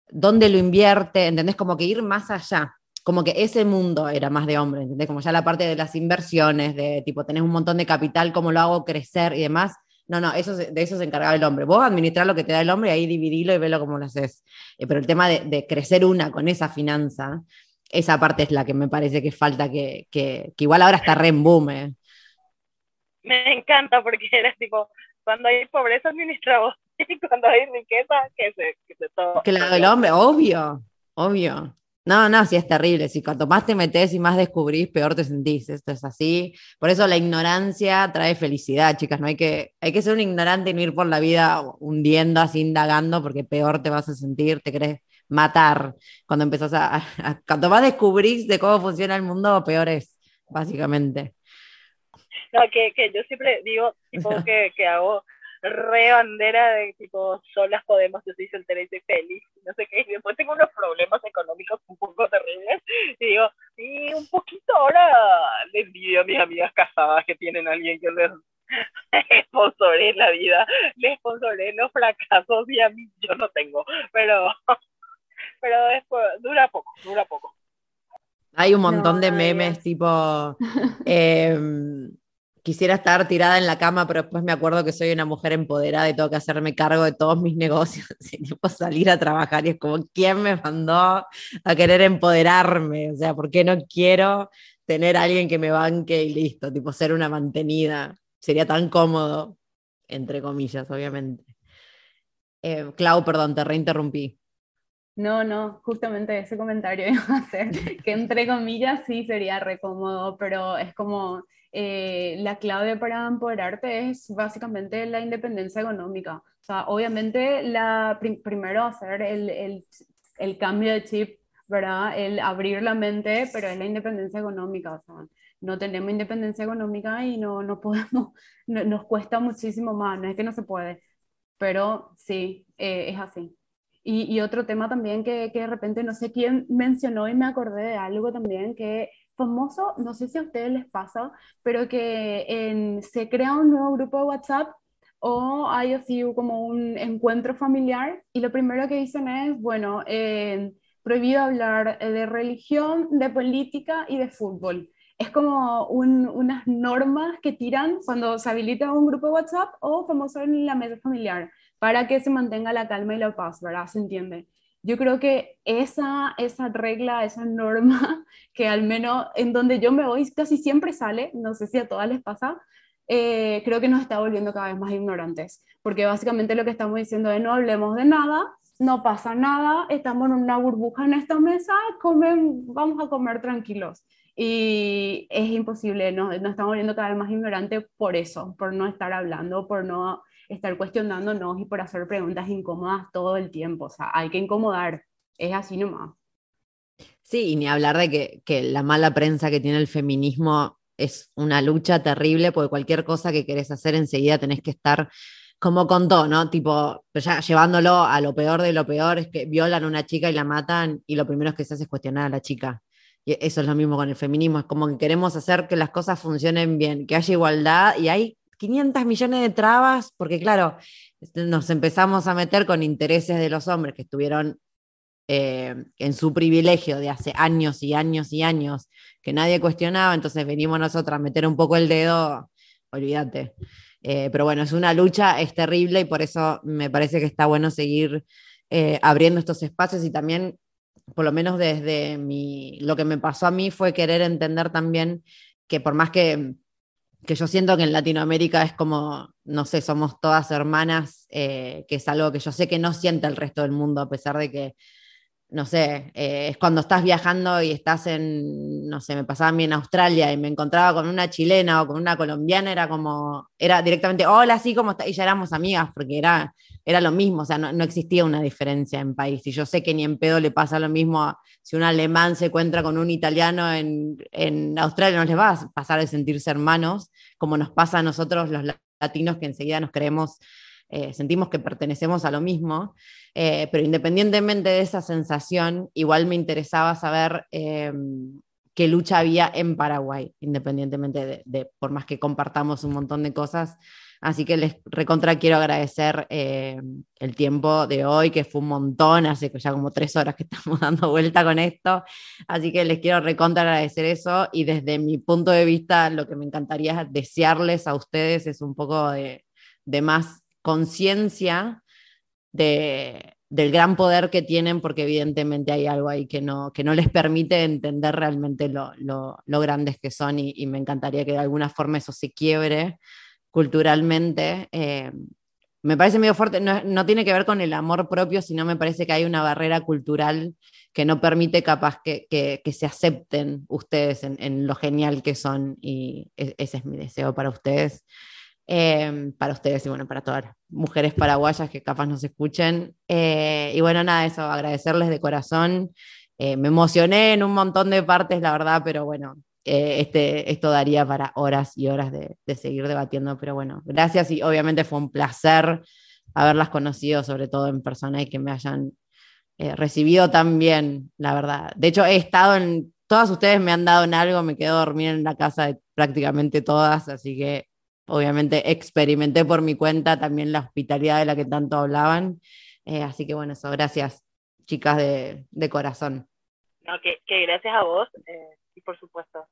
¿dónde lo invierte? ¿Entendés? Como que ir más allá como que ese mundo era más de hombre, ¿entendés? Como ya la parte de las inversiones, de tipo, tenés un montón de capital, cómo lo hago crecer y demás. No, no, eso, de eso se encargaba el hombre. Vos administrar lo que te da el hombre y ahí dividilo y velo cómo lo haces. Eh, pero el tema de, crecer una con esa finanza, esa parte es la que me parece que falta, que, que, igual ahora está re en boom. Eh. Me encanta porque eres tipo, cuando hay pobreza administra vos y cuando hay riqueza, que se, que se todo. Claro, el hombre, obvio, obvio. No, no, sí es terrible. Si cuanto más te metes y más descubrís, peor te sentís. Esto es así. Por eso la ignorancia trae felicidad, chicas. No hay que, hay que ser un ignorante y no ir por la vida hundiendo, así indagando, porque peor te vas a sentir, te crees matar. Cuando empezás a, cuanto más descubrís de cómo funciona el mundo, peor es, básicamente. No, que, que yo siempre digo, tipo, que, que hago re bandera de tipo, solas podemos, yo soy soltera y soy feliz, no sé qué, y después tengo unos problemas económicos un poco terribles, y digo, y un poquito ahora les envidio a mis amigas casadas que tienen a alguien que les sponsoré la vida, les sponsoré los fracasos y a mí yo no tengo, pero, pero después, dura poco, dura poco. Hay un montón de memes tipo... Eh, quisiera estar tirada en la cama, pero después me acuerdo que soy una mujer empoderada y tengo que hacerme cargo de todos mis negocios y salir a trabajar y es como, ¿quién me mandó a querer empoderarme? O sea, ¿por qué no quiero tener a alguien que me banque y listo? Tipo, ser una mantenida. Sería tan cómodo, entre comillas, obviamente. Eh, Clau, perdón, te reinterrumpí. No, no, justamente ese comentario iba a hacer, que entre comillas sí sería re cómodo, pero es como eh, la clave para empoderarte es básicamente la independencia económica. O sea, obviamente, la, primero hacer el, el, el, cambio de chip, ¿verdad? El abrir la mente, pero es la independencia económica. O sea, no tenemos independencia económica y no, no podemos, nos cuesta muchísimo más, no es que no se puede, pero sí, eh, es así. Y, y, otro tema también que, que de repente no sé quién mencionó y me acordé de algo también que famoso, no sé si a ustedes les pasa, pero que en, se crea un nuevo grupo de WhatsApp o hay así como un encuentro familiar y lo primero que dicen es, bueno, eh, prohibido hablar de religión, de política y de fútbol. Es como unas normas que tiran cuando se habilita un grupo de WhatsApp o famoso en la mesa familiar para que se mantenga la calma y la paz, ¿verdad? ¿Se entiende? Yo creo que esa, esa regla, esa norma, que al menos en donde yo me voy casi siempre sale, no sé si a todas les pasa, eh, creo que nos está volviendo cada vez más ignorantes, porque básicamente lo que estamos diciendo es no hablemos de nada, no pasa nada, estamos en una burbuja en esta mesa, comen, vamos a comer tranquilos. Y es imposible, nos, nos estamos volviendo cada vez más ignorantes por eso, por no estar hablando, por no estar cuestionándonos y por hacer preguntas incómodas todo el tiempo. O sea, hay que incomodar. Es así nomás. Sí, y ni hablar de que, que la mala prensa que tiene el feminismo es una lucha terrible, porque cualquier cosa que querés hacer enseguida tenés que estar como contó, ¿no? Tipo, ya llevándolo a lo peor de lo peor, es que violan a una chica y la matan y lo primero que se hace es cuestionar a la chica. Y eso es lo mismo con el feminismo, es como que queremos hacer que las cosas funcionen bien, que haya igualdad y hay 500 millones de trabas, porque claro, este, nos empezamos a meter con intereses de los hombres que estuvieron eh, en su privilegio de hace años y años y años, que nadie cuestionaba, entonces venimos nosotros a meter un poco el dedo, olvídate. Eh, pero bueno, es una lucha, es terrible y por eso me parece que está bueno seguir eh, abriendo estos espacios y también, por lo menos desde mi, lo que me pasó a mí fue querer entender también que por más que, que yo siento que en Latinoamérica es como, no sé, somos todas hermanas, eh, que es algo que yo sé que no siente el resto del mundo, a pesar de que no sé, eh, es cuando estás viajando y estás en, no sé, me pasaba a mí en Australia y me encontraba con una chilena o con una colombiana, era como, era directamente, hola, sí, ¿cómo está? Y ya éramos amigas, porque era, era lo mismo, o sea, no, existía una diferencia en país. Y yo sé que ni en pedo le pasa lo mismo si un alemán se encuentra con un italiano en, en Australia, no les va a pasar de sentirse hermanos, como nos pasa a nosotros los latinos que enseguida nos creemos eh, sentimos que pertenecemos a lo mismo, eh, pero independientemente de esa sensación, igual me interesaba saber eh, qué lucha había en Paraguay, independientemente de, por más que compartamos un montón de cosas. Así que les recontra quiero agradecer el tiempo de hoy, que fue un montón, hace ya como tres horas que estamos dando vuelta con esto. Así que les quiero recontra agradecer eso y desde mi punto de vista lo que me encantaría desearles a ustedes es un poco de más conciencia del gran poder que tienen, porque evidentemente hay algo ahí que no, que no les permite entender realmente lo, grandes que son y, me encantaría que de alguna forma eso se quiebre culturalmente. Eh, me parece medio fuerte, no, tiene que ver con el amor propio, sino me parece que hay una barrera cultural que no permite capaz que, se acepten ustedes en, en, lo genial que son y e, ese es mi deseo para ustedes. Em, para ustedes y bueno, para todas las mujeres paraguayas que capaz nos escuchen. Eh, y bueno, nada, eso, agradecerles de corazón. Eh, me emocioné en un montón de partes, la verdad, pero bueno, eh, este, esto daría para horas y horas de, de, seguir debatiendo, pero bueno, gracias y obviamente fue un placer haberlas conocido, sobre todo en persona, y que me hayan recibido tan bien, la verdad. De hecho, he estado en, todas ustedes me han dado en algo, me quedo dormir en la casa de prácticamente todas, así que obviamente experimenté por mi cuenta también la hospitalidad de la que tanto hablaban. Eh, así que bueno, eso, gracias chicas de, de corazón. No, que, que, gracias a vos eh, y por supuesto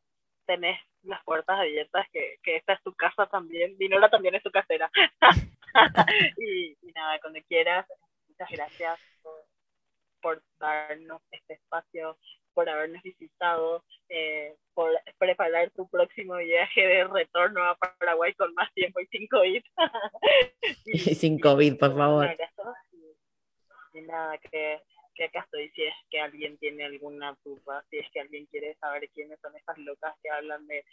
tenés las puertas abiertas, que, que, esta es tu casa también, Dinola también es tu casera. y, nada, cuando quieras, muchas gracias por, por darnos este espacio por habernos visitado, eh, por preparar tu próximo viaje de retorno a Paraguay con más tiempo y sin COVID. y, sin COVID, por favor. Y, nada, que, que acá estoy si es que alguien tiene alguna duda, si es que alguien quiere saber quiénes son estas locas que hablan de,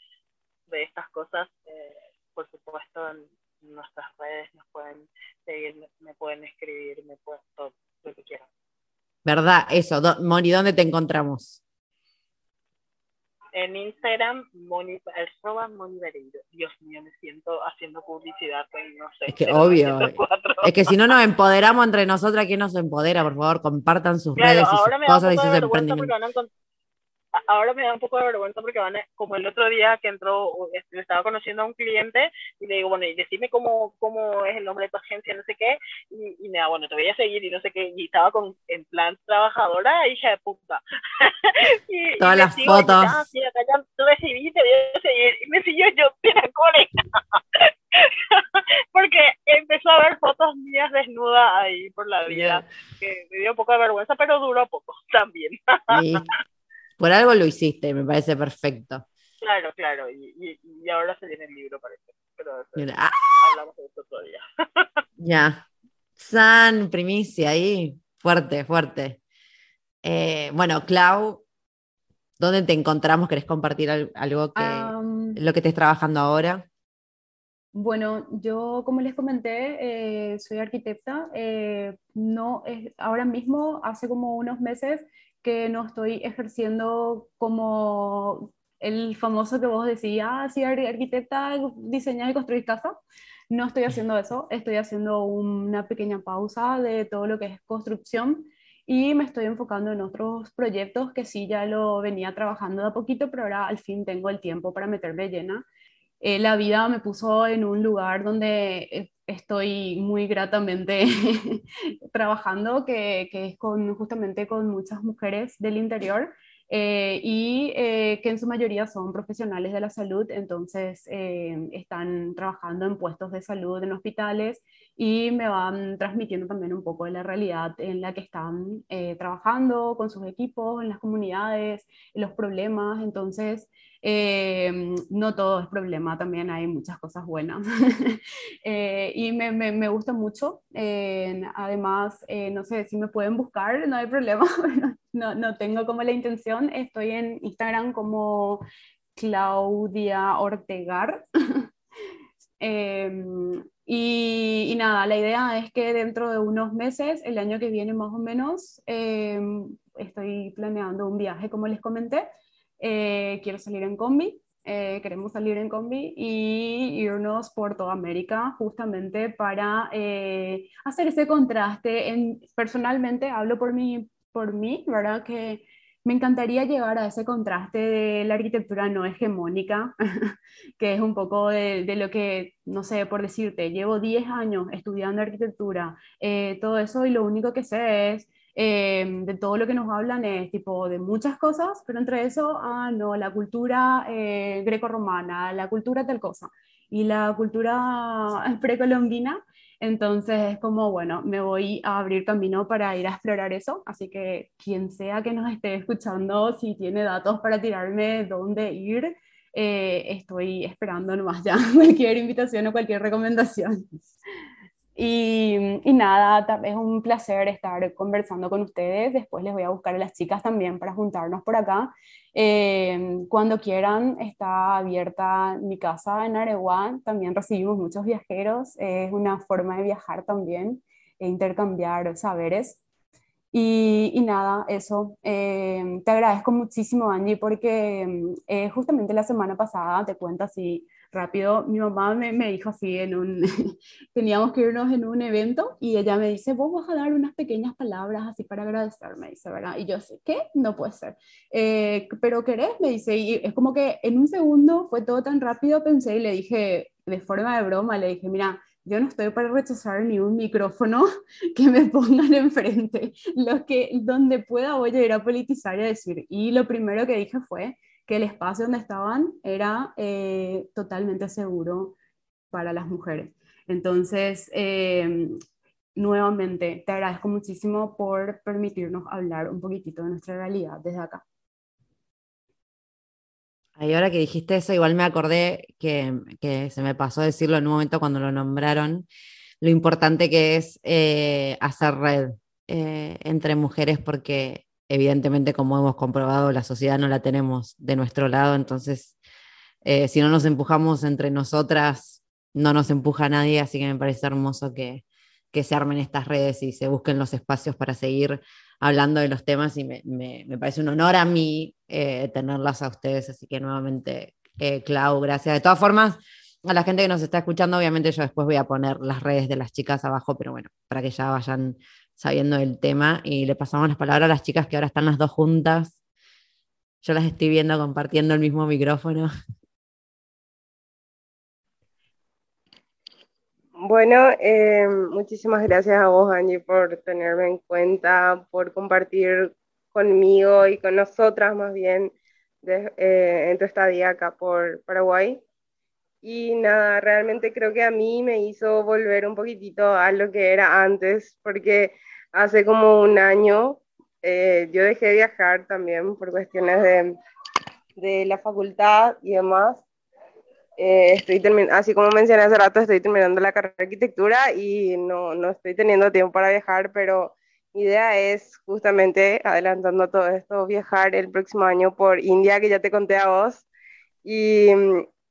de estas cosas, eh, por supuesto en nuestras redes nos pueden seguir, me pueden escribir, me pueden todo lo que quieran. ¿Verdad? Eso, Moni, ¿dónde te encontramos? En Instagram, Moni, arroba Moni Dios mío, me siento haciendo publicidad, no sé. Es que obvio. Es que si no nos empoderamos entre nosotras, ¿quién nos empodera? Por favor, compartan sus redes y sus cosas y sus emprendimientos ahora me da un poco de vergüenza porque van, como el otro día que entró, este, estaba conociendo a un cliente y le digo, bueno, y decime cómo, cómo es el nombre de tu agencia, no sé qué, y, me da, bueno, te voy a seguir y no sé qué, y estaba con, en plan trabajadora, hija de puta. y, Todas las fotos. Y, ah, sí, acá ya te recibí, te voy a seguir, y me siguió yo, la porque empezó a ver fotos mías desnudas ahí por la vida, que me dio un poco de vergüenza, pero duró poco también. Por algo lo hiciste, me parece perfecto. Claro, claro, y, y, ahora se viene el libro, parece. Pero ¡Ah! hablamos de esto día. ya. San, primicia ahí, fuerte, fuerte. Eh, bueno, Clau, ¿dónde te encontramos? ¿Querés compartir algo que lo que estés trabajando ahora? Bueno, yo como les comenté, eh, soy arquitecta. Eh, no es, ahora mismo, hace como unos meses, que no estoy ejerciendo como el famoso que vos decías, ah, sí, arquitecta, diseñar y construir casa. No estoy haciendo eso, estoy haciendo una pequeña pausa de todo lo que es construcción y me estoy enfocando en otros proyectos que sí ya lo venía trabajando de a poquito, pero ahora al fin tengo el tiempo para meterme llena. Eh, la vida me puso en un lugar donde eh, estoy muy gratamente trabajando, que, que, es con, justamente con muchas mujeres del interior eh, y eh, que en su mayoría son profesionales de la salud, entonces eh, están trabajando en puestos de salud en hospitales y me van transmitiendo también un poco de la realidad en la que están trabajando con sus equipos, en las comunidades, los problemas, entonces eh, no todo es problema, también hay muchas cosas buenas. eh, y me, me, gusta mucho. Eh, además, no sé si me pueden buscar, no hay problema. no, no tengo como la intención. Estoy en Instagram como Claudia Ortegar. Em, y, y, nada, la idea es que dentro de unos meses, el año que viene más o menos, em, estoy planeando un viaje, como les comenté, eh, quiero salir en combi, eh, queremos salir en combi y irnos por toda América justamente para eh, hacer ese contraste. En, personalmente hablo por mí, por mí, ¿verdad? Que me encantaría llegar a ese contraste de la arquitectura no hegemónica, que es un poco de, de, lo que, no sé, por decirte, llevo 10 años estudiando arquitectura, todo eso y lo único que sé es Em, de todo lo que nos hablan es tipo de muchas cosas, pero entre eso, ah, no, la cultura eh, greco-romana, la cultura tal cosa, y la cultura precolombina, entonces es como, bueno, me voy a abrir camino para ir a explorar eso, así que quien sea que nos esté escuchando, si tiene datos para tirarme dónde ir, eh, estoy esperando nomás ya cualquier invitación o cualquier recomendación. Y, y, nada, es un placer estar conversando con ustedes. Después les voy a buscar a las chicas también para juntarnos por acá. Eh, cuando quieran, está abierta mi casa en Areguá. También recibimos muchos viajeros. es una forma de viajar también e intercambiar saberes. Y, y nada, eso. Eh, te agradezco muchísimo, Angie, porque eh, justamente la semana pasada, te cuento así rápido, mi mamá me, me dijo así, en un, teníamos que irnos en un evento y ella me dice, vos vas a dar unas pequeñas palabras así para agradecerme, dice, ¿verdad? Y yo sé, ¿qué? No puede ser. Eh, pero ¿querés? Me dice, y es como que en un segundo fue todo tan rápido, pensé y le dije, de forma de broma, le dije, mira, yo no estoy para rechazar ni un micrófono que me pongan enfrente. Lo que, donde pueda voy a ir a politizar y a decir. Y lo primero que dije fue, que el espacio donde estaban era eh, totalmente seguro para las mujeres. Entonces, eh, nuevamente, te agradezco muchísimo por permitirnos hablar un poquitito de nuestra realidad desde acá. Y ahora que dijiste eso, igual me acordé que, que, se me pasó decirlo en un momento cuando lo nombraron, lo importante que es eh, hacer red eh, entre mujeres, porque evidentemente, como hemos comprobado, la sociedad no la tenemos de nuestro lado, entonces, eh, si no nos empujamos entre nosotras, no nos empuja nadie, así que me parece hermoso que, que se armen estas redes y se busquen los espacios para seguir hablando de los temas y me, me, me parece un honor a mí eh, tenerlas a ustedes, así que nuevamente, eh, Clau, gracias. De todas formas, a la gente que nos está escuchando, obviamente yo después voy a poner las redes de las chicas abajo, pero bueno, para que ya vayan sabiendo el tema y le pasamos las palabras a las chicas que ahora están las dos juntas. Yo las estoy viendo compartiendo el mismo micrófono. Bueno, eh, muchísimas gracias a vos, Angie, por tenerme en cuenta, por compartir conmigo y con nosotras más bien eh, en tu estadía acá por Paraguay. Y nada, realmente creo que a mí me hizo volver un poquitito a lo que era antes, porque hace como un año eh, yo dejé de viajar también por cuestiones de, de la facultad y demás. Eh, estoy así como mencioné hace rato, estoy terminando la carrera de arquitectura y no, no estoy teniendo tiempo para viajar, pero mi idea es justamente, adelantando todo esto, viajar el próximo año por India, que ya te conté a vos. Y,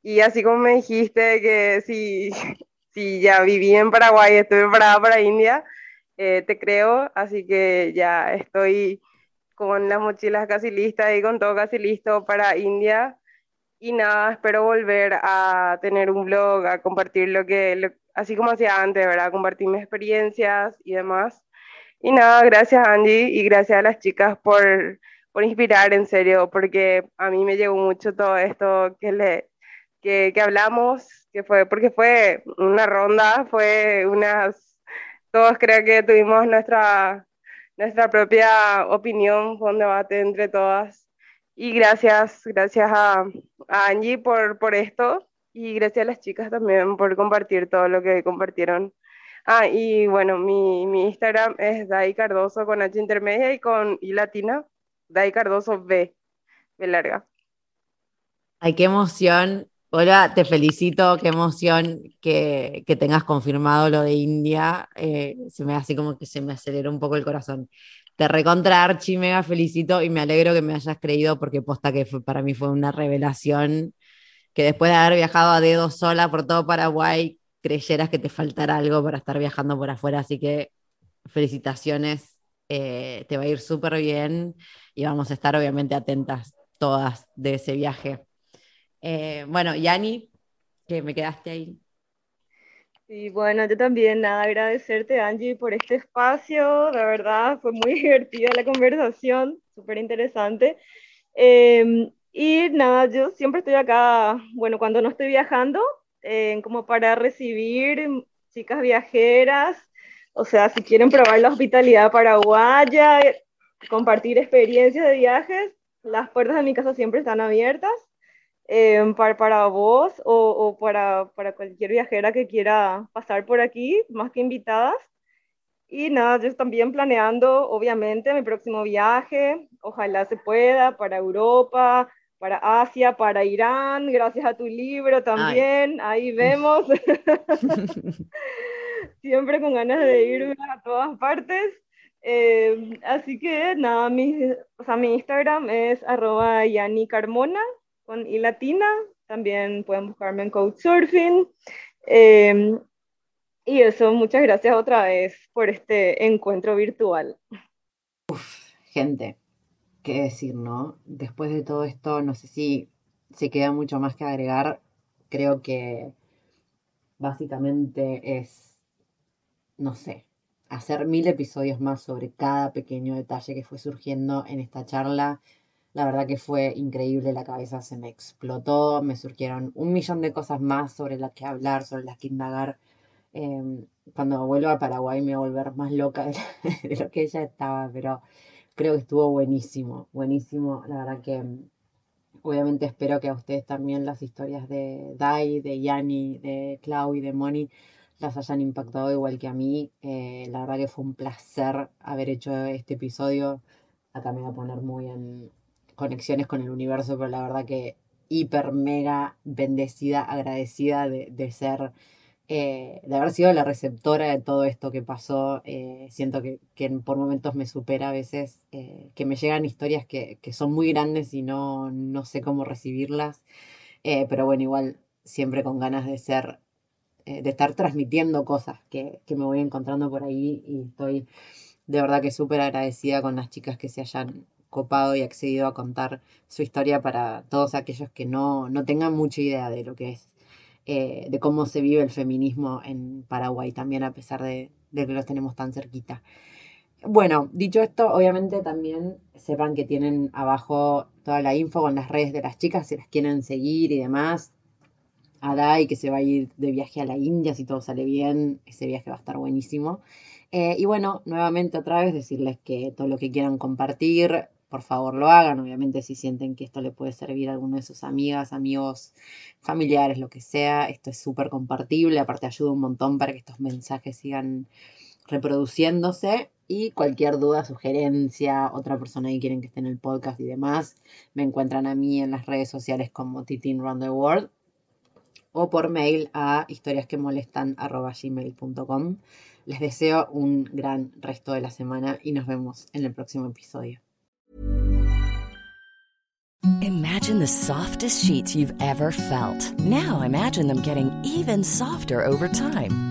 y así como me dijiste que si, si ya viví en Paraguay, estoy preparada para India, eh, te creo, así que ya estoy con las mochilas casi listas y con todo casi listo para India. Y nada, espero volver a tener un blog, a compartir lo que, así como hacía antes, ¿verdad? Compartir mis experiencias y demás. Y nada, gracias Angie y gracias a las chicas por, por inspirar, en serio, porque a mí me llegó mucho todo esto que, le, que, que hablamos, que fue, porque fue una ronda, fue unas, todos creo que tuvimos nuestra, nuestra propia opinión, fue un debate entre todas. Y gracias, gracias a, a Angie por, por esto y gracias a las chicas también por compartir todo lo que compartieron. Ah, y bueno, mi, mi Instagram es Dai Cardoso con H intermedia y con I latina, Dai Cardoso B, B larga. Ay, qué emoción. Hola, te felicito, qué emoción que, que tengas confirmado lo de India. Eh, se me hace como que se me aceleró un poco el corazón. Te recontra Archie, mega felicito y me alegro que me hayas creído porque posta que fue, para mí fue una revelación que después de haber viajado a dedo sola por todo Paraguay, creyeras que te faltara algo para estar viajando por afuera. Así que felicitaciones, eh, te va a ir súper bien y vamos a estar obviamente atentas todas de ese viaje. Eh, bueno, Yani, que me quedaste ahí. Y bueno, yo también, nada, agradecerte, Angie, por este espacio. La verdad, fue muy divertida la conversación, súper interesante. Em, y nada, yo siempre estoy acá, bueno, cuando no estoy viajando, eh, como para recibir chicas viajeras, o sea, si quieren probar la hospitalidad paraguaya, compartir experiencias de viajes, las puertas de mi casa siempre están abiertas eh, para, para, vos o, o para, para, cualquier viajera que quiera pasar por aquí, más que invitadas. Y nada, yo también planeando, obviamente, mi próximo viaje, ojalá se pueda, para Europa, para Asia, para Irán, gracias a tu libro también, ahí vemos. Siempre con ganas de irme a todas partes. Eh, así que nada, mi, o sea, mi Instagram es arroba Yani Carmona con i latina. También pueden buscarme en Couchsurfing. Eh, y eso, muchas gracias otra vez por este encuentro virtual. Uf, gente, qué decir, ¿no? Después de todo esto, no sé si se queda mucho más que agregar. Creo que básicamente es, no sé, hacer mil episodios más sobre cada pequeño detalle que fue surgiendo en esta charla. La verdad que fue increíble, la cabeza se me explotó, me surgieron un millón de cosas más sobre las que hablar, sobre las que indagar. Em, cuando vuelva a Paraguay me voy a volver más loca de, lo que ella estaba, pero creo que estuvo buenísimo, buenísimo. La verdad que mm, obviamente espero que a ustedes también las historias de Dai, de Yani, de Clau y de Moni las hayan impactado igual que a mí. Eh, la verdad que fue un placer haber hecho este episodio. Acá me voy a poner muy en conexiones con el universo, pero la verdad que hiper, mega bendecida, agradecida de, de ser eh, de haber sido la receptora de todo esto que pasó, eh, siento que, que, por momentos me supera a veces, eh, que me llegan historias que, que, son muy grandes y no, no sé cómo recibirlas, pero bueno, igual siempre con ganas de ser, de estar transmitiendo cosas que, que, me voy encontrando por ahí y estoy de verdad que súper agradecida con las chicas que se hayan copado y accedido a contar su historia para todos aquellos que no, no tengan mucha idea de lo que es eh, de cómo se vive el feminismo en Paraguay también, a pesar de, de, que los tenemos tan cerquita. Bueno, dicho esto, obviamente también sepan que tienen abajo toda la info con las redes de las chicas, si las quieren seguir y demás. A Dai, que se va a ir de viaje a la India, si todo sale bien, ese viaje va a estar buenísimo. Eh, y bueno, nuevamente otra vez decirles que todo lo que quieran compartir, por favor lo hagan. Obviamente si sienten que esto le puede servir a alguno de sus amigas, amigos, familiares, lo que sea, esto es súper compartible. Aparte ayuda un montón para que estos mensajes sigan reproduciéndose. Y cualquier duda, sugerencia, otra persona que quieren que esté en el podcast y demás, me encuentran a mí en las redes sociales como Titin Round the World o por mail a historiasquemolestan.gmail.com. Les deseo un gran resto de la semana y nos vemos en el próximo episodio. Imagine the softest sheets you've ever felt. Now imagine them getting even softer over time.